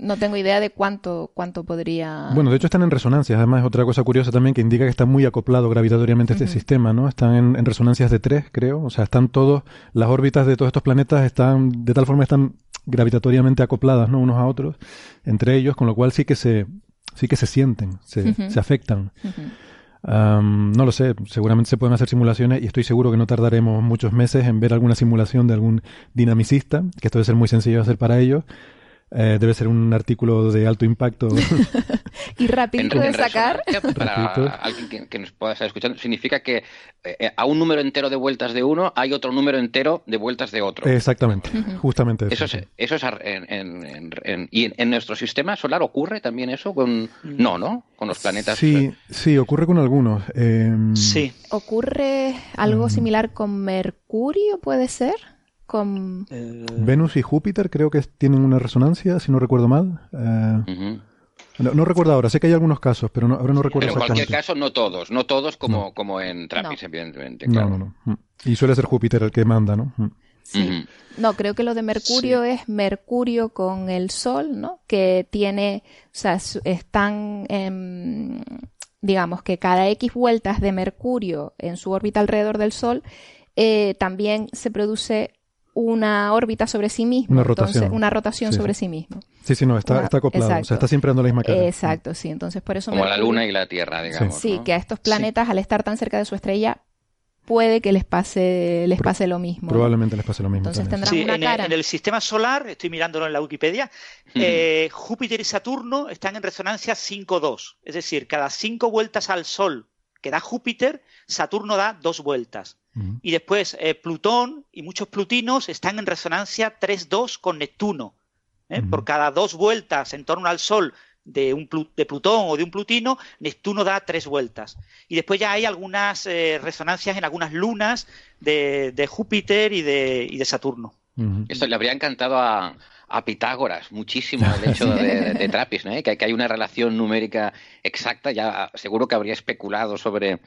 no tengo idea de cuánto, cuánto podría. Bueno, de hecho están en resonancias. Además, es otra cosa curiosa también que indica que está muy acoplado gravitatoriamente este sistema, ¿no? Están en, resonancias de tres, creo. O sea, están todos, las órbitas de todos estos planetas están, de tal forma están gravitatoriamente acopladas, ¿no? Unos a otros, entre ellos, con lo cual sí que se, sí que se sienten, se, se afectan. no lo sé, seguramente se pueden hacer simulaciones y estoy seguro que no tardaremos muchos meses en ver alguna simulación de algún dinamicista, que esto debe ser muy sencillo de hacer para ellos, eh, debe ser un artículo de alto impacto. [laughs] y rapidito de sacar. Para alguien que, nos pueda estar escuchando, significa que eh, a un número entero de vueltas de uno hay otro número entero de vueltas de otro. Exactamente, [laughs] justamente eso. Eso es, eso es en, ¿Y en, nuestro sistema solar ocurre también eso? Con, no, ¿no? Con los planetas. Sí, sí, ocurre con algunos. Em, sí. ¿Ocurre algo mm. similar con Mercurio, puede ser? Eh, Venus y Júpiter creo que tienen una resonancia, si no recuerdo mal. Eh, no, recuerdo ahora, sé que hay algunos casos, pero ahora no recuerdo pero En cualquier caso, no todos, no todos como, como en Trappist, evidentemente. No, no, no. Mm. Y suele ser Júpiter el que manda, ¿no? Mm. Sí. No, creo que lo de Mercurio es Mercurio con el Sol, ¿no? Que tiene, o sea, están, digamos que cada X vueltas de Mercurio en su órbita alrededor del Sol, eh, también se produce una órbita sobre sí mismo. Una rotación. una rotación sobre sí. mismo. Sí, sí, no, está, está acoplado. O sea, está siempre dando la misma cara. Exacto, sí. Entonces, por eso. Como la Luna y la Tierra, digamos. Sí, que a estos planetas, al estar tan cerca de su estrella, puede que les pase les pase lo mismo. Probablemente les pase lo mismo. Entonces tendrán una en, cara. El, en el sistema solar, estoy mirándolo en la Wikipedia, [laughs] eh, Júpiter y Saturno están en resonancia 5-2. Es decir, cada cinco vueltas al Sol que da Júpiter, Saturno da dos vueltas. Y después eh, Plutón y muchos plutinos están en resonancia 3-2 con Neptuno. ¿eh? Por cada dos vueltas en torno al Sol de, un de Plutón o de un Plutino, Neptuno da tres vueltas. Y después ya hay algunas eh, resonancias en algunas lunas de, Júpiter y de, y de Saturno. Esto le habría encantado a, a Pitágoras muchísimo el [laughs] hecho de, de, Trappist, ¿no? que, que, hay una relación numérica exacta, ya seguro que habría especulado sobre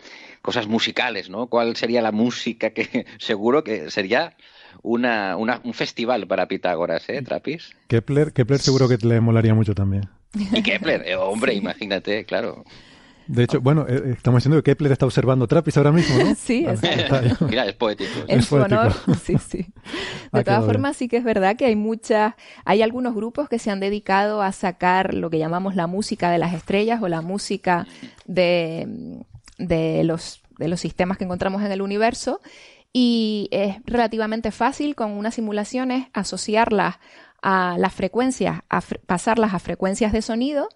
cosas musicales, ¿no? ¿Cuál sería la música que [laughs] seguro que sería una, un festival para Pitágoras, ¿eh, Trappist? Kepler, Kepler seguro que le molaría mucho también. Y Kepler, eh, hombre, [laughs] imagínate, claro. De hecho, bueno, eh, eh, estamos diciendo que Kepler está observando Trappist ahora mismo, ¿no? [laughs] sí, es, [laughs] Mira, es poético. En su honor, [laughs] sí, sí. De ah, todas formas, sí que es verdad que hay muchas, hay algunos grupos que se han dedicado a sacar lo que llamamos la música de las estrellas o la música de, de los, de los sistemas que encontramos en el universo y es relativamente fácil con unas simulaciones asociarlas a las frecuencias, a pasarlas a frecuencias de sonido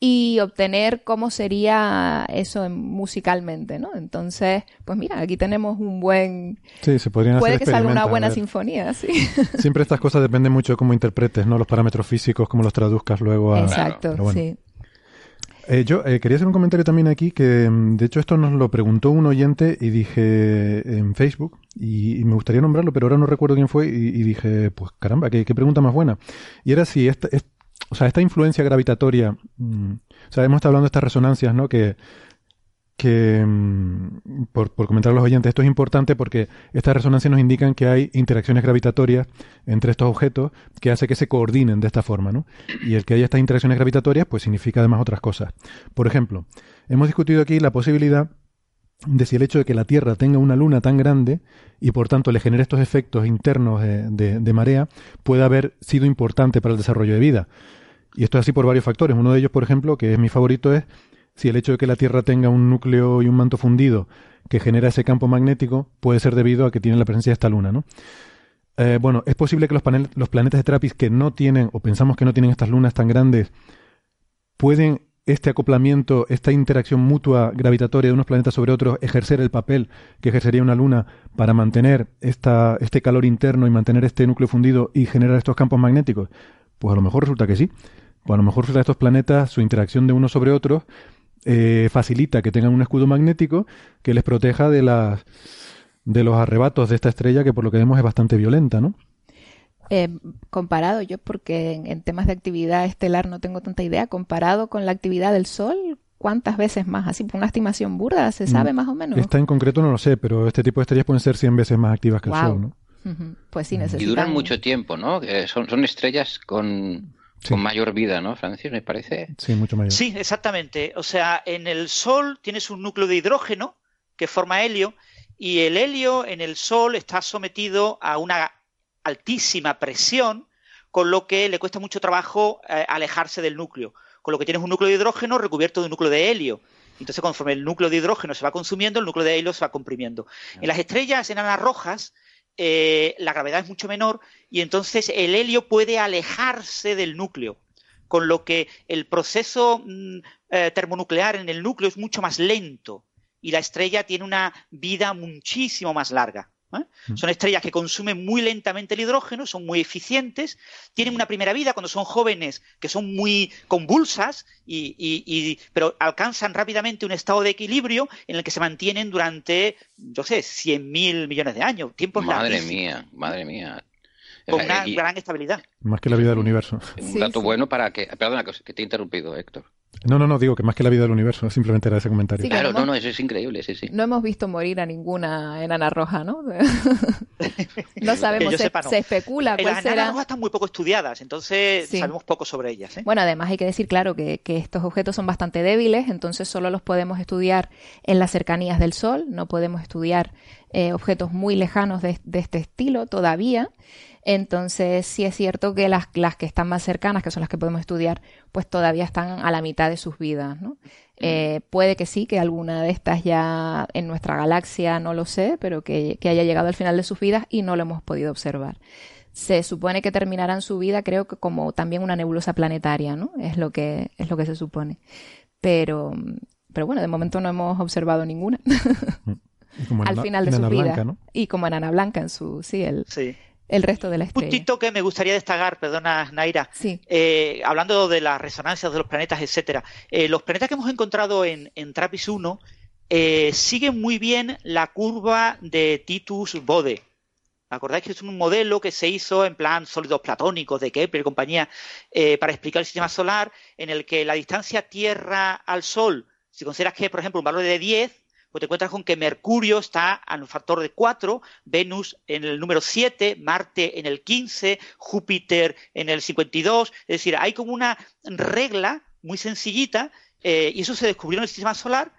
y obtener cómo sería eso musicalmente, ¿no? Entonces, pues mira, aquí tenemos un buen... Sí, se podrían Puede que salga una buena sinfonía, sí. [laughs] Siempre estas cosas dependen mucho de cómo interpretes, ¿no? Los parámetros físicos, cómo los traduzcas luego a... Exacto, sí. Eh, yo eh, quería hacer un comentario también aquí que, mm, de hecho, esto nos lo preguntó un oyente y dije en Facebook y, me gustaría nombrarlo, pero ahora no recuerdo quién fue y, dije, pues caramba, qué, qué, pregunta más buena. Y era si esta, o sea, esta influencia gravitatoria, mm, o sea, hemos estado hablando de estas resonancias, ¿no? Que, que mm, por, por, comentar a los oyentes, esto es importante porque estas resonancias nos indican que hay interacciones gravitatorias entre estos objetos que hace que se coordinen de esta forma, ¿no? Y el que haya estas interacciones gravitatorias, pues significa además otras cosas. Por ejemplo, hemos discutido aquí la posibilidad de si el hecho de que la Tierra tenga una luna tan grande y por tanto le genere estos efectos internos de, marea puede haber sido importante para el desarrollo de vida. Y esto es así por varios factores. Uno de ellos, por ejemplo, que es mi favorito, es si el hecho de que la Tierra tenga un núcleo y un manto fundido que genera ese campo magnético puede ser debido a que tiene la presencia de esta luna, ¿no? Eh, bueno, es posible que los, los planetas de Trappist que no tienen, o pensamos que no tienen estas lunas tan grandes, pueden este acoplamiento, esta interacción mutua gravitatoria de unos planetas sobre otros, ejercer el papel que ejercería una luna para mantener esta, este calor interno y mantener este núcleo fundido y generar estos campos magnéticos? Pues a lo mejor resulta que sí. Pues a lo mejor estos planetas, su interacción de unos sobre otros, eh, facilita que tengan un escudo magnético que les proteja de las de los arrebatos de esta estrella que por lo que vemos es bastante violenta, ¿no? Eh, comparado, yo porque en, temas de actividad estelar no tengo tanta idea, comparado con la actividad del Sol, ¿cuántas veces más? Así, por una estimación burda, ¿se mm, sabe más o menos? Esta en concreto no lo sé, pero este tipo de estrellas pueden ser 100 veces más activas que el Sol, ¿no? Pues sí, necesitan... Y duran mucho tiempo, ¿no? son, son estrellas con, con mayor vida, ¿no, Francis? Me parece. Sí, mucho mayor. Sí, exactamente. O sea, en el Sol tienes un núcleo de hidrógeno que forma helio y el helio en el Sol está sometido a una altísima presión, con lo que le cuesta mucho trabajo eh, alejarse del núcleo. Con lo que tienes un núcleo de hidrógeno recubierto de un núcleo de helio. Entonces, conforme el núcleo de hidrógeno se va consumiendo, el núcleo de helio se va comprimiendo. En las estrellas enanas rojas, eh, la gravedad es mucho menor y entonces el helio puede alejarse del núcleo, con lo que el proceso mm, eh, termonuclear en el núcleo es mucho más lento y la estrella tiene una vida muchísimo más larga. ¿Eh? Mm. Son estrellas que consumen muy lentamente el hidrógeno, son muy eficientes, tienen una primera vida cuando son jóvenes que son muy convulsas, y, pero alcanzan rápidamente un estado de equilibrio en el que se mantienen durante, yo sé, 100.000 millones de años, tiempos Madre mía, madre mía con una gran estabilidad. Más que la vida del universo. Un dato bueno para que... Perdona, que te he interrumpido, Héctor. No, no, no, digo que más que la vida del universo, simplemente era ese comentario. claro, no, no, eso es increíble, sí, sí. No hemos visto morir a ninguna enana roja, ¿no? [laughs] no sabemos, se, se, especula cuál Las enanas rojas están muy poco estudiadas, entonces sabemos poco sobre ellas. ¿eh? Bueno, además hay que decir, claro, que, estos objetos son bastante débiles, entonces solo los podemos estudiar en las cercanías del Sol, no podemos estudiar eh, objetos muy lejanos de, de este estilo todavía. Entonces, sí es cierto que las, las que están más cercanas, que son las que podemos estudiar, pues todavía están a la mitad de sus vidas, ¿no? Eh, puede que sí, que alguna de estas ya en nuestra galaxia, no lo sé, pero que, haya llegado al final de sus vidas y no lo hemos podido observar. Se supone que terminarán su vida, creo que como también una nebulosa planetaria, ¿no? Es lo que, es lo que se supone. Pero, pero bueno, de momento no hemos observado ninguna. [laughs] al final de su vida. Y como enana blanca en su, sí, el, sí el resto de la estrella. Un puntito que me gustaría destacar, perdona Naira, eh, hablando de las resonancias de los planetas, etcétera. Eh, los planetas que hemos encontrado en, en TRAPPIST 1 eh, siguen muy bien la curva de Titus Bode. ¿Acordáis que es un modelo que se hizo en plan sólidos platónicos de Kepler y compañía para explicar el sistema solar en el que la distancia Tierra al Sol, si consideras que, por ejemplo, un valor de 10, pues te encuentras con que Mercurio está a un factor de 4, Venus en el número 7, Marte en el 15, Júpiter en el 52. Es decir, hay como una regla muy sencillita eh, y eso se descubrió en el sistema solar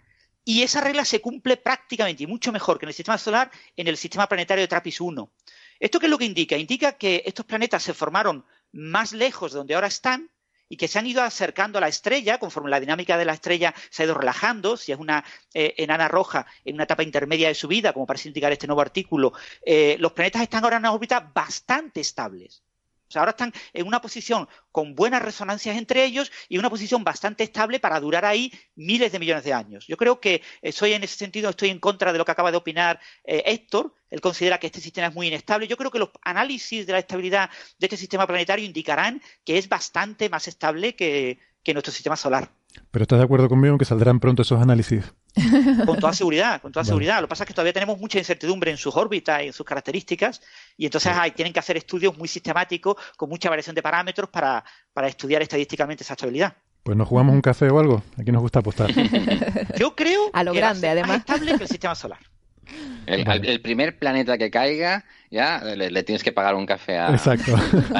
y esa regla se cumple prácticamente y mucho mejor que en el sistema solar en el sistema planetario de TRAPPIST 1. ¿Esto qué es lo que indica? Indica que estos planetas se formaron más lejos de donde ahora están y que se han ido acercando a la estrella, conforme la dinámica de la estrella se ha ido relajando, si es una eh, enana roja en una etapa intermedia de su vida, como parece indicar este nuevo artículo, eh, los planetas están ahora en una órbita bastante estables. O sea, ahora están en una posición con buenas resonancias entre ellos y una posición bastante estable para durar ahí miles de millones de años. Yo creo que soy en ese sentido, estoy en contra de lo que acaba de opinar eh, Héctor. Él considera que este sistema es muy inestable. Yo creo que los análisis de la estabilidad de este sistema planetario indicarán que es bastante más estable que nuestro sistema solar. Pero estás de acuerdo conmigo en que saldrán pronto esos análisis. Con toda seguridad, con toda seguridad. Lo que pasa es que todavía tenemos mucha incertidumbre en sus órbitas y en sus características, y entonces tienen que hacer estudios muy sistemáticos con mucha variación de parámetros para, para estudiar estadísticamente esa estabilidad. Pues nos jugamos un café o algo. Aquí nos gusta apostar. [laughs] Yo creo a lo grande, además. más estable que el sistema solar. El, primer planeta que caiga, ya le, tienes que pagar un café a. Exacto. [laughs]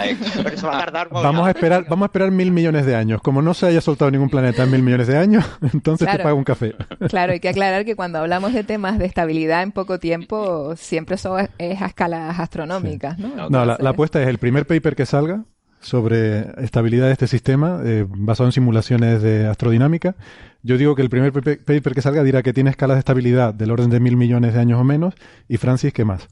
va a tardar vamos a esperar, vamos a esperar mil millones de años. Como no se haya soltado ningún planeta en mil millones de años, [laughs] entonces te pago un café. Claro, hay que [laughs] aclarar que cuando hablamos de temas de estabilidad en poco tiempo, siempre eso es a escalas astronómicas, ¿no? No, la, la apuesta es el primer paper que salga sobre estabilidad de este sistema eh, basado en simulaciones de astrodinámica. Yo digo que el primer paper que salga dirá que tiene escalas de estabilidad del orden de mil millones de años o menos y Francis, ¿qué más?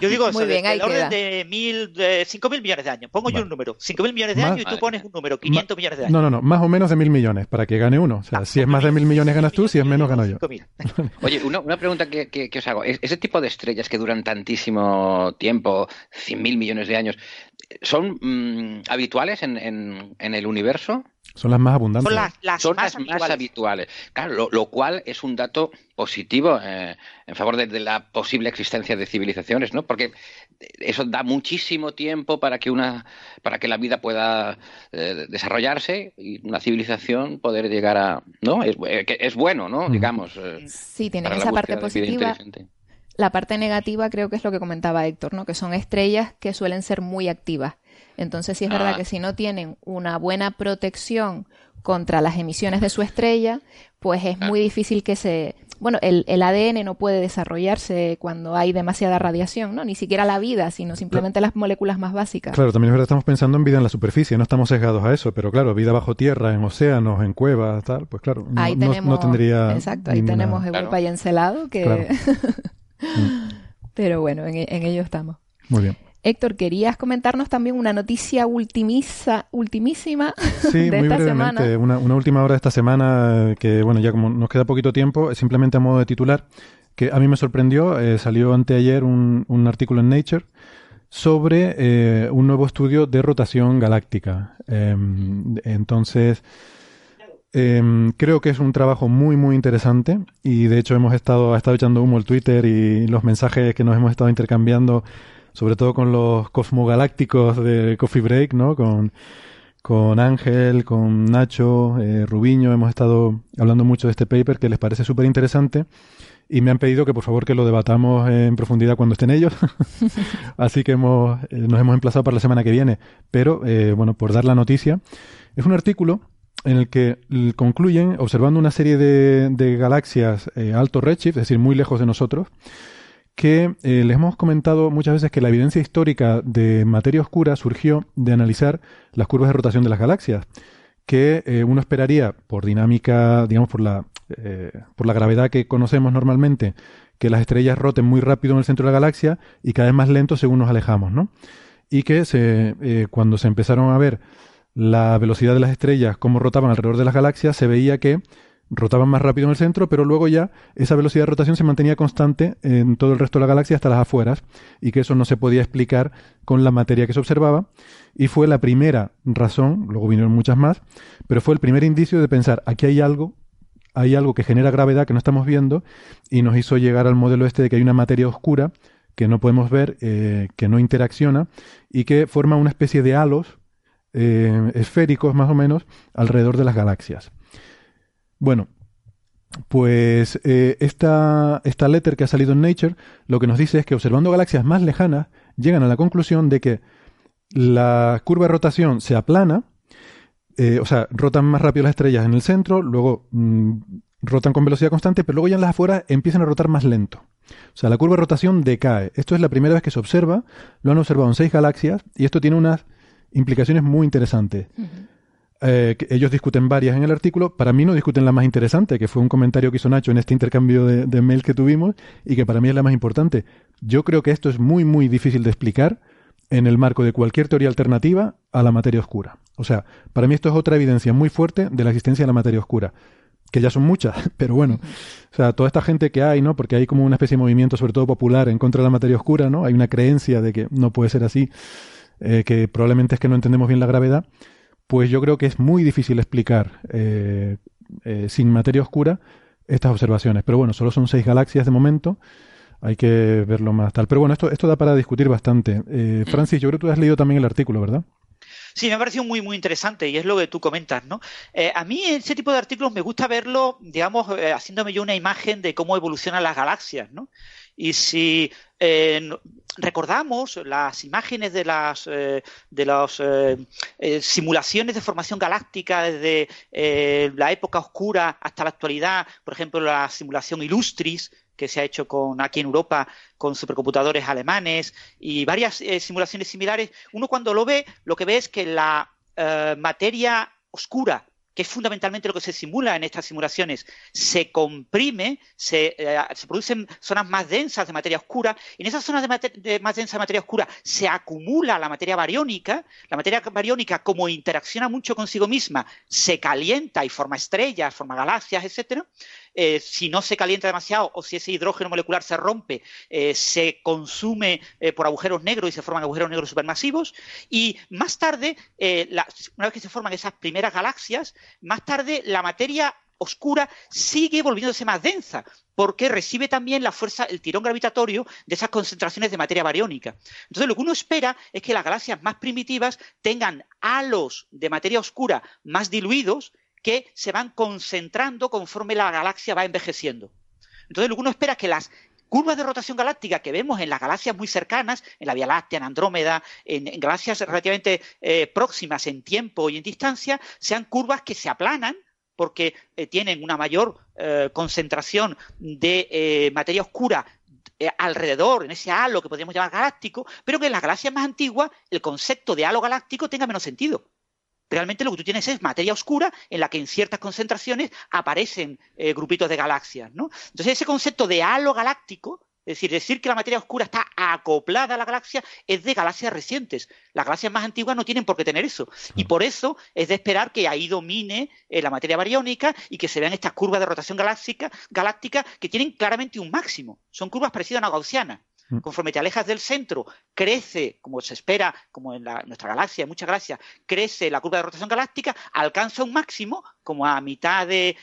Yo digo eso, del orden de mil, de cinco mil millones de años. Pongo yo un número, cinco mil millones de años y tú pones un número, 500 millones de años. No, no, no, más o menos de mil millones para que gane uno. O sea, ah, si es más de mil millones ganas tú, si es menos gano yo. [laughs] Oye, una, una pregunta que, que, os hago. Ese tipo de estrellas que duran tantísimo tiempo, cien mil millones de años, ¿son mm, habituales en, en, en, el universo? Son las más abundantes. Son las, más, habituales. Claro, lo, cual es un dato positivo eh, en favor de, la posible existencia de civilizaciones, ¿no? Porque eso da muchísimo tiempo para que una, para que la vida pueda eh, desarrollarse y una civilización poder llegar a, ¿no? Es, eh, bueno, ¿no? Digamos. sí, tiene esa parte positiva. La parte negativa creo que es lo que comentaba Héctor, ¿no? Que son estrellas que suelen ser muy activas entonces sí es verdad ah. que si no tienen una buena protección contra las emisiones de su estrella, pues es muy difícil que se... Bueno, el, ADN no puede desarrollarse cuando hay demasiada radiación, ¿no? Ni siquiera la vida, sino simplemente las moléculas más básicas. Claro, también es verdad, estamos pensando en vida en la superficie, no estamos sesgados a eso, pero claro, vida bajo tierra, en océanos, en cuevas, tal, pues claro, no, tendría... Exacto, ahí tenemos Europa y Encelado, que... [laughs] pero bueno, en, en ello estamos. Muy bien. Héctor, querías comentarnos también una noticia ultimisa, ultimísima sí, [laughs] de muy esta brevemente, semana. Una, una última hora de esta semana que, bueno, ya como nos queda poquito tiempo, simplemente a modo de titular, que a mí me sorprendió, eh, salió anteayer un, un artículo en Nature sobre eh, un nuevo estudio de rotación galáctica. Em, entonces, em, creo que es un trabajo muy, muy interesante y de hecho hemos estado, ha estado echando humo el Twitter y los mensajes que nos hemos estado intercambiando sobre todo con los cosmogalácticos de Coffee Break, ¿no? Con, con Ángel, con Nacho, eh, Rubiño, hemos estado hablando mucho de este paper que les parece súper interesante y me han pedido que por favor que lo debatamos en profundidad cuando estén ellos. [laughs] Así que hemos, eh, nos hemos emplazado para la semana que viene. Pero, eh, bueno, por dar la noticia, es un artículo en el que concluyen observando una serie de, de galaxias alto redshift, es decir, muy lejos de nosotros, que eh, les hemos comentado muchas veces que la evidencia histórica de materia oscura surgió de analizar las curvas de rotación de las galaxias, que eh, uno esperaría por dinámica, digamos, por la, eh, por la gravedad que conocemos normalmente, que las estrellas roten muy rápido en el centro de la galaxia y cada vez más lento según nos alejamos, ¿no? Y que se, cuando se empezaron a ver la velocidad de las estrellas, cómo rotaban alrededor de las galaxias, se veía que rotaban más rápido en el centro, pero luego ya esa velocidad de rotación se mantenía constante en todo el resto de la galaxia hasta las afueras y que eso no se podía explicar con la materia que se observaba y fue la primera razón, luego vinieron muchas más, pero fue el primer indicio de pensar aquí hay algo, hay algo que genera gravedad que no estamos viendo y nos hizo llegar al modelo este de que hay una materia oscura que no podemos ver, eh, que no interacciona y que forma una especie de halos eh, esféricos más o menos alrededor de las galaxias. Bueno, pues eh, esta, esta letter que ha salido en Nature lo que nos dice es que observando galaxias más lejanas llegan a la conclusión de que la curva de rotación se aplana, eh, o sea, rotan más rápido las estrellas en el centro, luego mm, rotan con velocidad constante, pero luego ya en las afueras empiezan a rotar más lento. O sea, la curva de rotación decae. Esto es la primera vez que se observa, lo han observado en seis galaxias y esto tiene unas implicaciones muy interesantes. Eh, ellos discuten varias en el artículo, para mí no discuten la más interesante, que fue un comentario que hizo Nacho en este intercambio de, de mails que tuvimos y que para mí es la más importante. Yo creo que esto es muy, muy difícil de explicar en el marco de cualquier teoría alternativa a la materia oscura. O sea, para mí esto es otra evidencia muy fuerte de la existencia de la materia oscura, que ya son muchas, [laughs] pero bueno, o sea, toda esta gente que hay, ¿no? Porque hay como una especie de movimiento, sobre todo popular, en contra de la materia oscura, ¿no? Hay una creencia de que no puede ser así, eh, que probablemente es que no entendemos bien la gravedad pues yo creo que es muy difícil explicar eh, eh, sin materia oscura estas observaciones. Pero bueno, solo son seis galaxias de momento. Hay que verlo más tal. Pero bueno, esto, esto da para discutir bastante. Eh, mm. Francis, yo creo que tú has leído también el artículo, ¿verdad? Sí, me ha parecido muy, muy interesante y es lo que tú comentas, ¿no? a mí ese tipo de artículos me gusta verlo, digamos, haciéndome yo una imagen de cómo evolucionan las galaxias, ¿no? Y si eh, recordamos las imágenes de las, eh, de las eh, simulaciones de formación galáctica desde la época oscura hasta la actualidad, por ejemplo, la simulación Illustris, que se ha hecho con, aquí en Europa con supercomputadores alemanes y varias simulaciones similares, uno cuando lo ve, lo que ve es que la materia oscura que es fundamentalmente lo que se simula en estas simulaciones, se comprime, se, eh, producen zonas más densas de materia oscura, y en esas zonas de, más densa de materia oscura se acumula la materia bariónica, la materia bariónica como interacciona mucho consigo misma, se calienta y forma estrellas, forma galaxias, etcétera, eh, si no se calienta demasiado o si ese hidrógeno molecular se rompe, eh, se consume por agujeros negros y se forman agujeros negros supermasivos. Y más tarde, una vez que se forman esas primeras galaxias, más tarde la materia oscura sigue volviéndose más densa, porque recibe también la fuerza, el tirón gravitatorio de esas concentraciones de materia bariónica. Entonces, lo que uno espera es que las galaxias más primitivas tengan halos de materia oscura más diluidos que se van concentrando conforme la galaxia va envejeciendo. Entonces, lo que uno espera es que las curvas de rotación galáctica que vemos en las galaxias muy cercanas, en la Vía Láctea, en Andrómeda, en, galaxias relativamente eh, próximas en tiempo y en distancia, sean curvas que se aplanan porque eh, tienen una mayor eh, concentración de materia oscura alrededor, en ese halo que podríamos llamar galáctico, pero que en las galaxias más antiguas el concepto de halo galáctico tenga menos sentido. Realmente lo que tú tienes es materia oscura en la que en ciertas concentraciones aparecen grupitos de galaxias. ¿no? Entonces ese concepto de halo galáctico es decir, decir que la materia oscura está acoplada a la galaxia es de galaxias recientes. Las galaxias más antiguas no tienen por qué tener eso. Y por eso es de esperar que ahí domine eh, la materia bariónica y que se vean estas curvas de rotación galáctica, galáctica que tienen claramente un máximo. Son curvas parecidas a una gaussiana. Mm. Conforme te alejas del centro, crece, como se espera, como en, nuestra galaxia, en muchas galaxias, crece la curva de rotación galáctica, alcanza un máximo, como a mitad del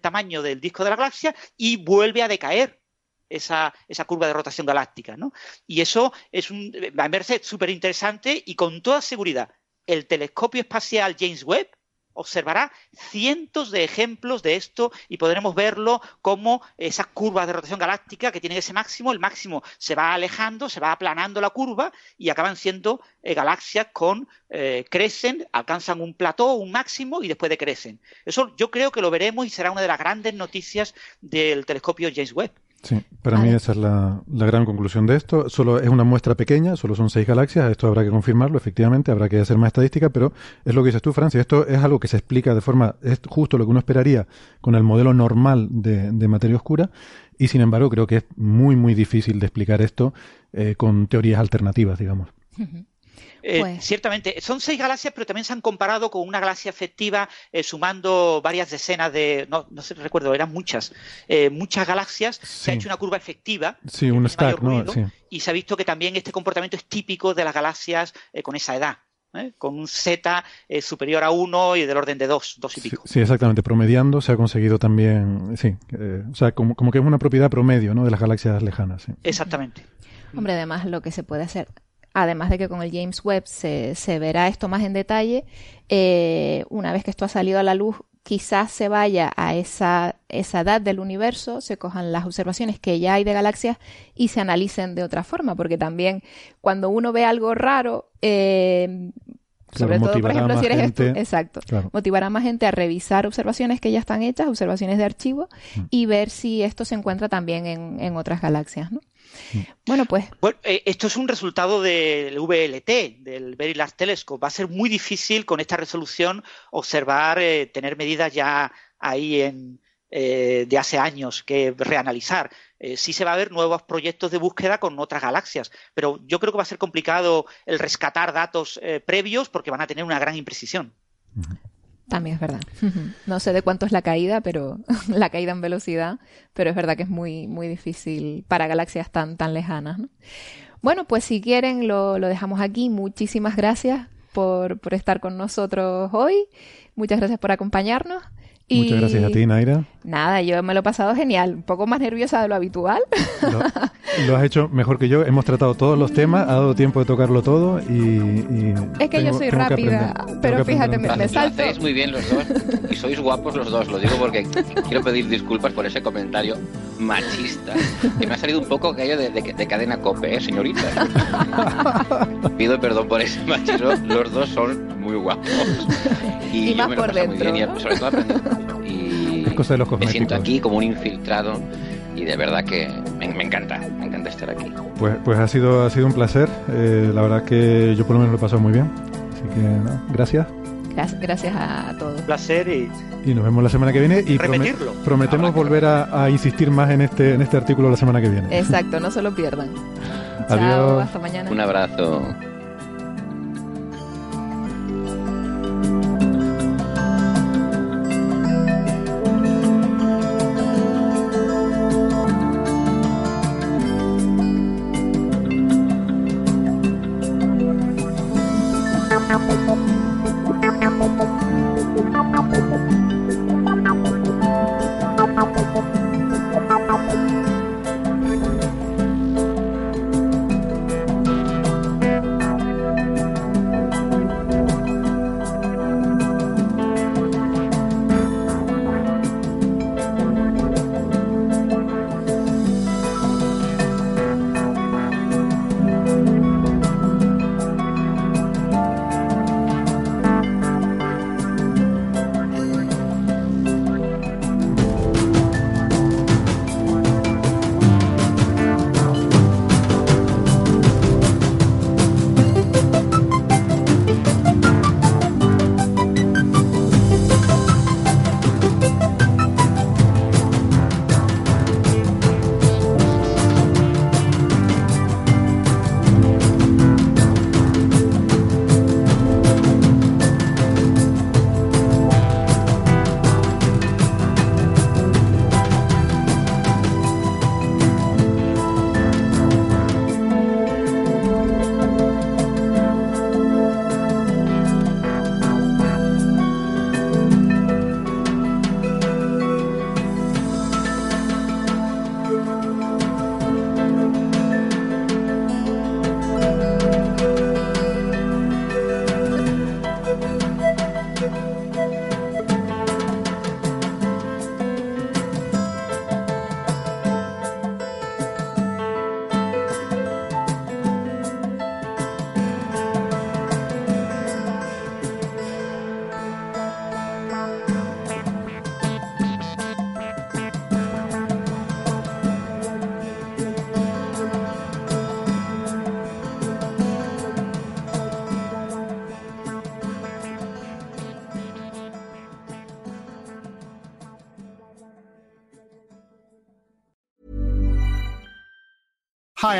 tamaño del disco de la galaxia, y vuelve a decaer esa, curva de rotación galáctica. ¿no? Y eso es un, va a súper interesante y con toda seguridad el telescopio espacial James Webb observará cientos de ejemplos de esto y podremos verlo como esas curvas de rotación galáctica que tienen ese máximo, el máximo se va alejando, se va aplanando la curva y acaban siendo eh, galaxias con eh, crecen, alcanzan un plató, un máximo y después decrecen. Eso yo creo que lo veremos y será una de las grandes noticias del telescopio James Webb. Sí, para mí esa es la, gran conclusión de esto. Solo es una muestra pequeña, solo son seis galaxias, esto habrá que confirmarlo, efectivamente, habrá que hacer más estadística, pero es lo que dices tú, Francia, esto es algo que se explica de forma, es justo lo que uno esperaría con el modelo normal de, materia oscura, y sin embargo creo que es muy, muy difícil de explicar esto eh, con teorías alternativas, digamos. Eh, pues. Ciertamente, son seis galaxias, pero también se han comparado con una galaxia efectiva, eh, sumando varias decenas de, no, no sé, recuerdo, eran muchas, eh, muchas galaxias. Se ha hecho una curva efectiva. Sí, un stack, ¿no? Y se ha visto que también este comportamiento es típico de las galaxias con esa edad. con un Z superior a 1 y del orden de 2, 2 y pico. Sí, exactamente. Promediando se ha conseguido también, sí, o sea, como, como, que es una propiedad promedio ¿no? de las galaxias lejanas. Exactamente. Hombre, además lo que se puede hacer además de que con el James Webb se, se verá esto más en detalle, eh, una vez que esto ha salido a la luz, quizás se vaya a esa, esa edad del universo, se cojan las observaciones que ya hay de galaxias y se analicen de otra forma, porque también cuando uno ve algo raro, eh, sobre todo, por ejemplo, si eres exacto, motivará más gente a revisar observaciones que ya están hechas, observaciones de archivo, mm. y ver si esto se encuentra también en, en otras galaxias, ¿no? Bueno, pues. Eh, esto es un resultado del VLT, del Very Large Telescope. Va a ser muy difícil con esta resolución observar, eh, tener medidas ya ahí en, eh, de hace años que reanalizar. sí se va a ver nuevos proyectos de búsqueda con otras galaxias, pero yo creo que va a ser complicado el rescatar datos previos porque van a tener una gran imprecisión. También es verdad. [laughs] No sé de cuánto es la caída, pero [laughs] la caída en velocidad, pero es verdad que es muy, muy difícil para galaxias tan, tan lejanas. Bueno, pues si quieren lo, lo dejamos aquí. Muchísimas gracias por, por estar con nosotros hoy. Muchas gracias por acompañarnos. Muchas gracias a ti, Naira. Nada, yo me lo he pasado genial. Un poco más nerviosa de lo habitual. [laughs] Lo, has hecho mejor que yo. Hemos tratado todos los temas, ha dado tiempo de tocarlo todo y... es que yo soy rápida, pero fíjate, me, me salto. Hacéis muy bien los dos y sois guapos los dos. Lo digo porque quiero pedir disculpas por ese comentario machista que me ha salido un poco aquello de, de, cadena cope, ¿eh, señorita? [laughs] Pido perdón por ese machismo. Los dos son muy guapos. Y, más por dentro. Muy bien, y sobre todo y me siento aquí como un infiltrado y de verdad que me, encanta, me encanta estar aquí. Pues, pues ha sido ha sido un placer, eh, la verdad que yo por lo menos lo he pasado muy bien, así que gracias. Gracias, a todos. Un placer y, y nos vemos la semana que viene y prometemos volver a, insistir más en este en este artículo la semana que viene. Exacto, no se lo pierdan. [laughs] Adiós. hasta mañana. Un abrazo.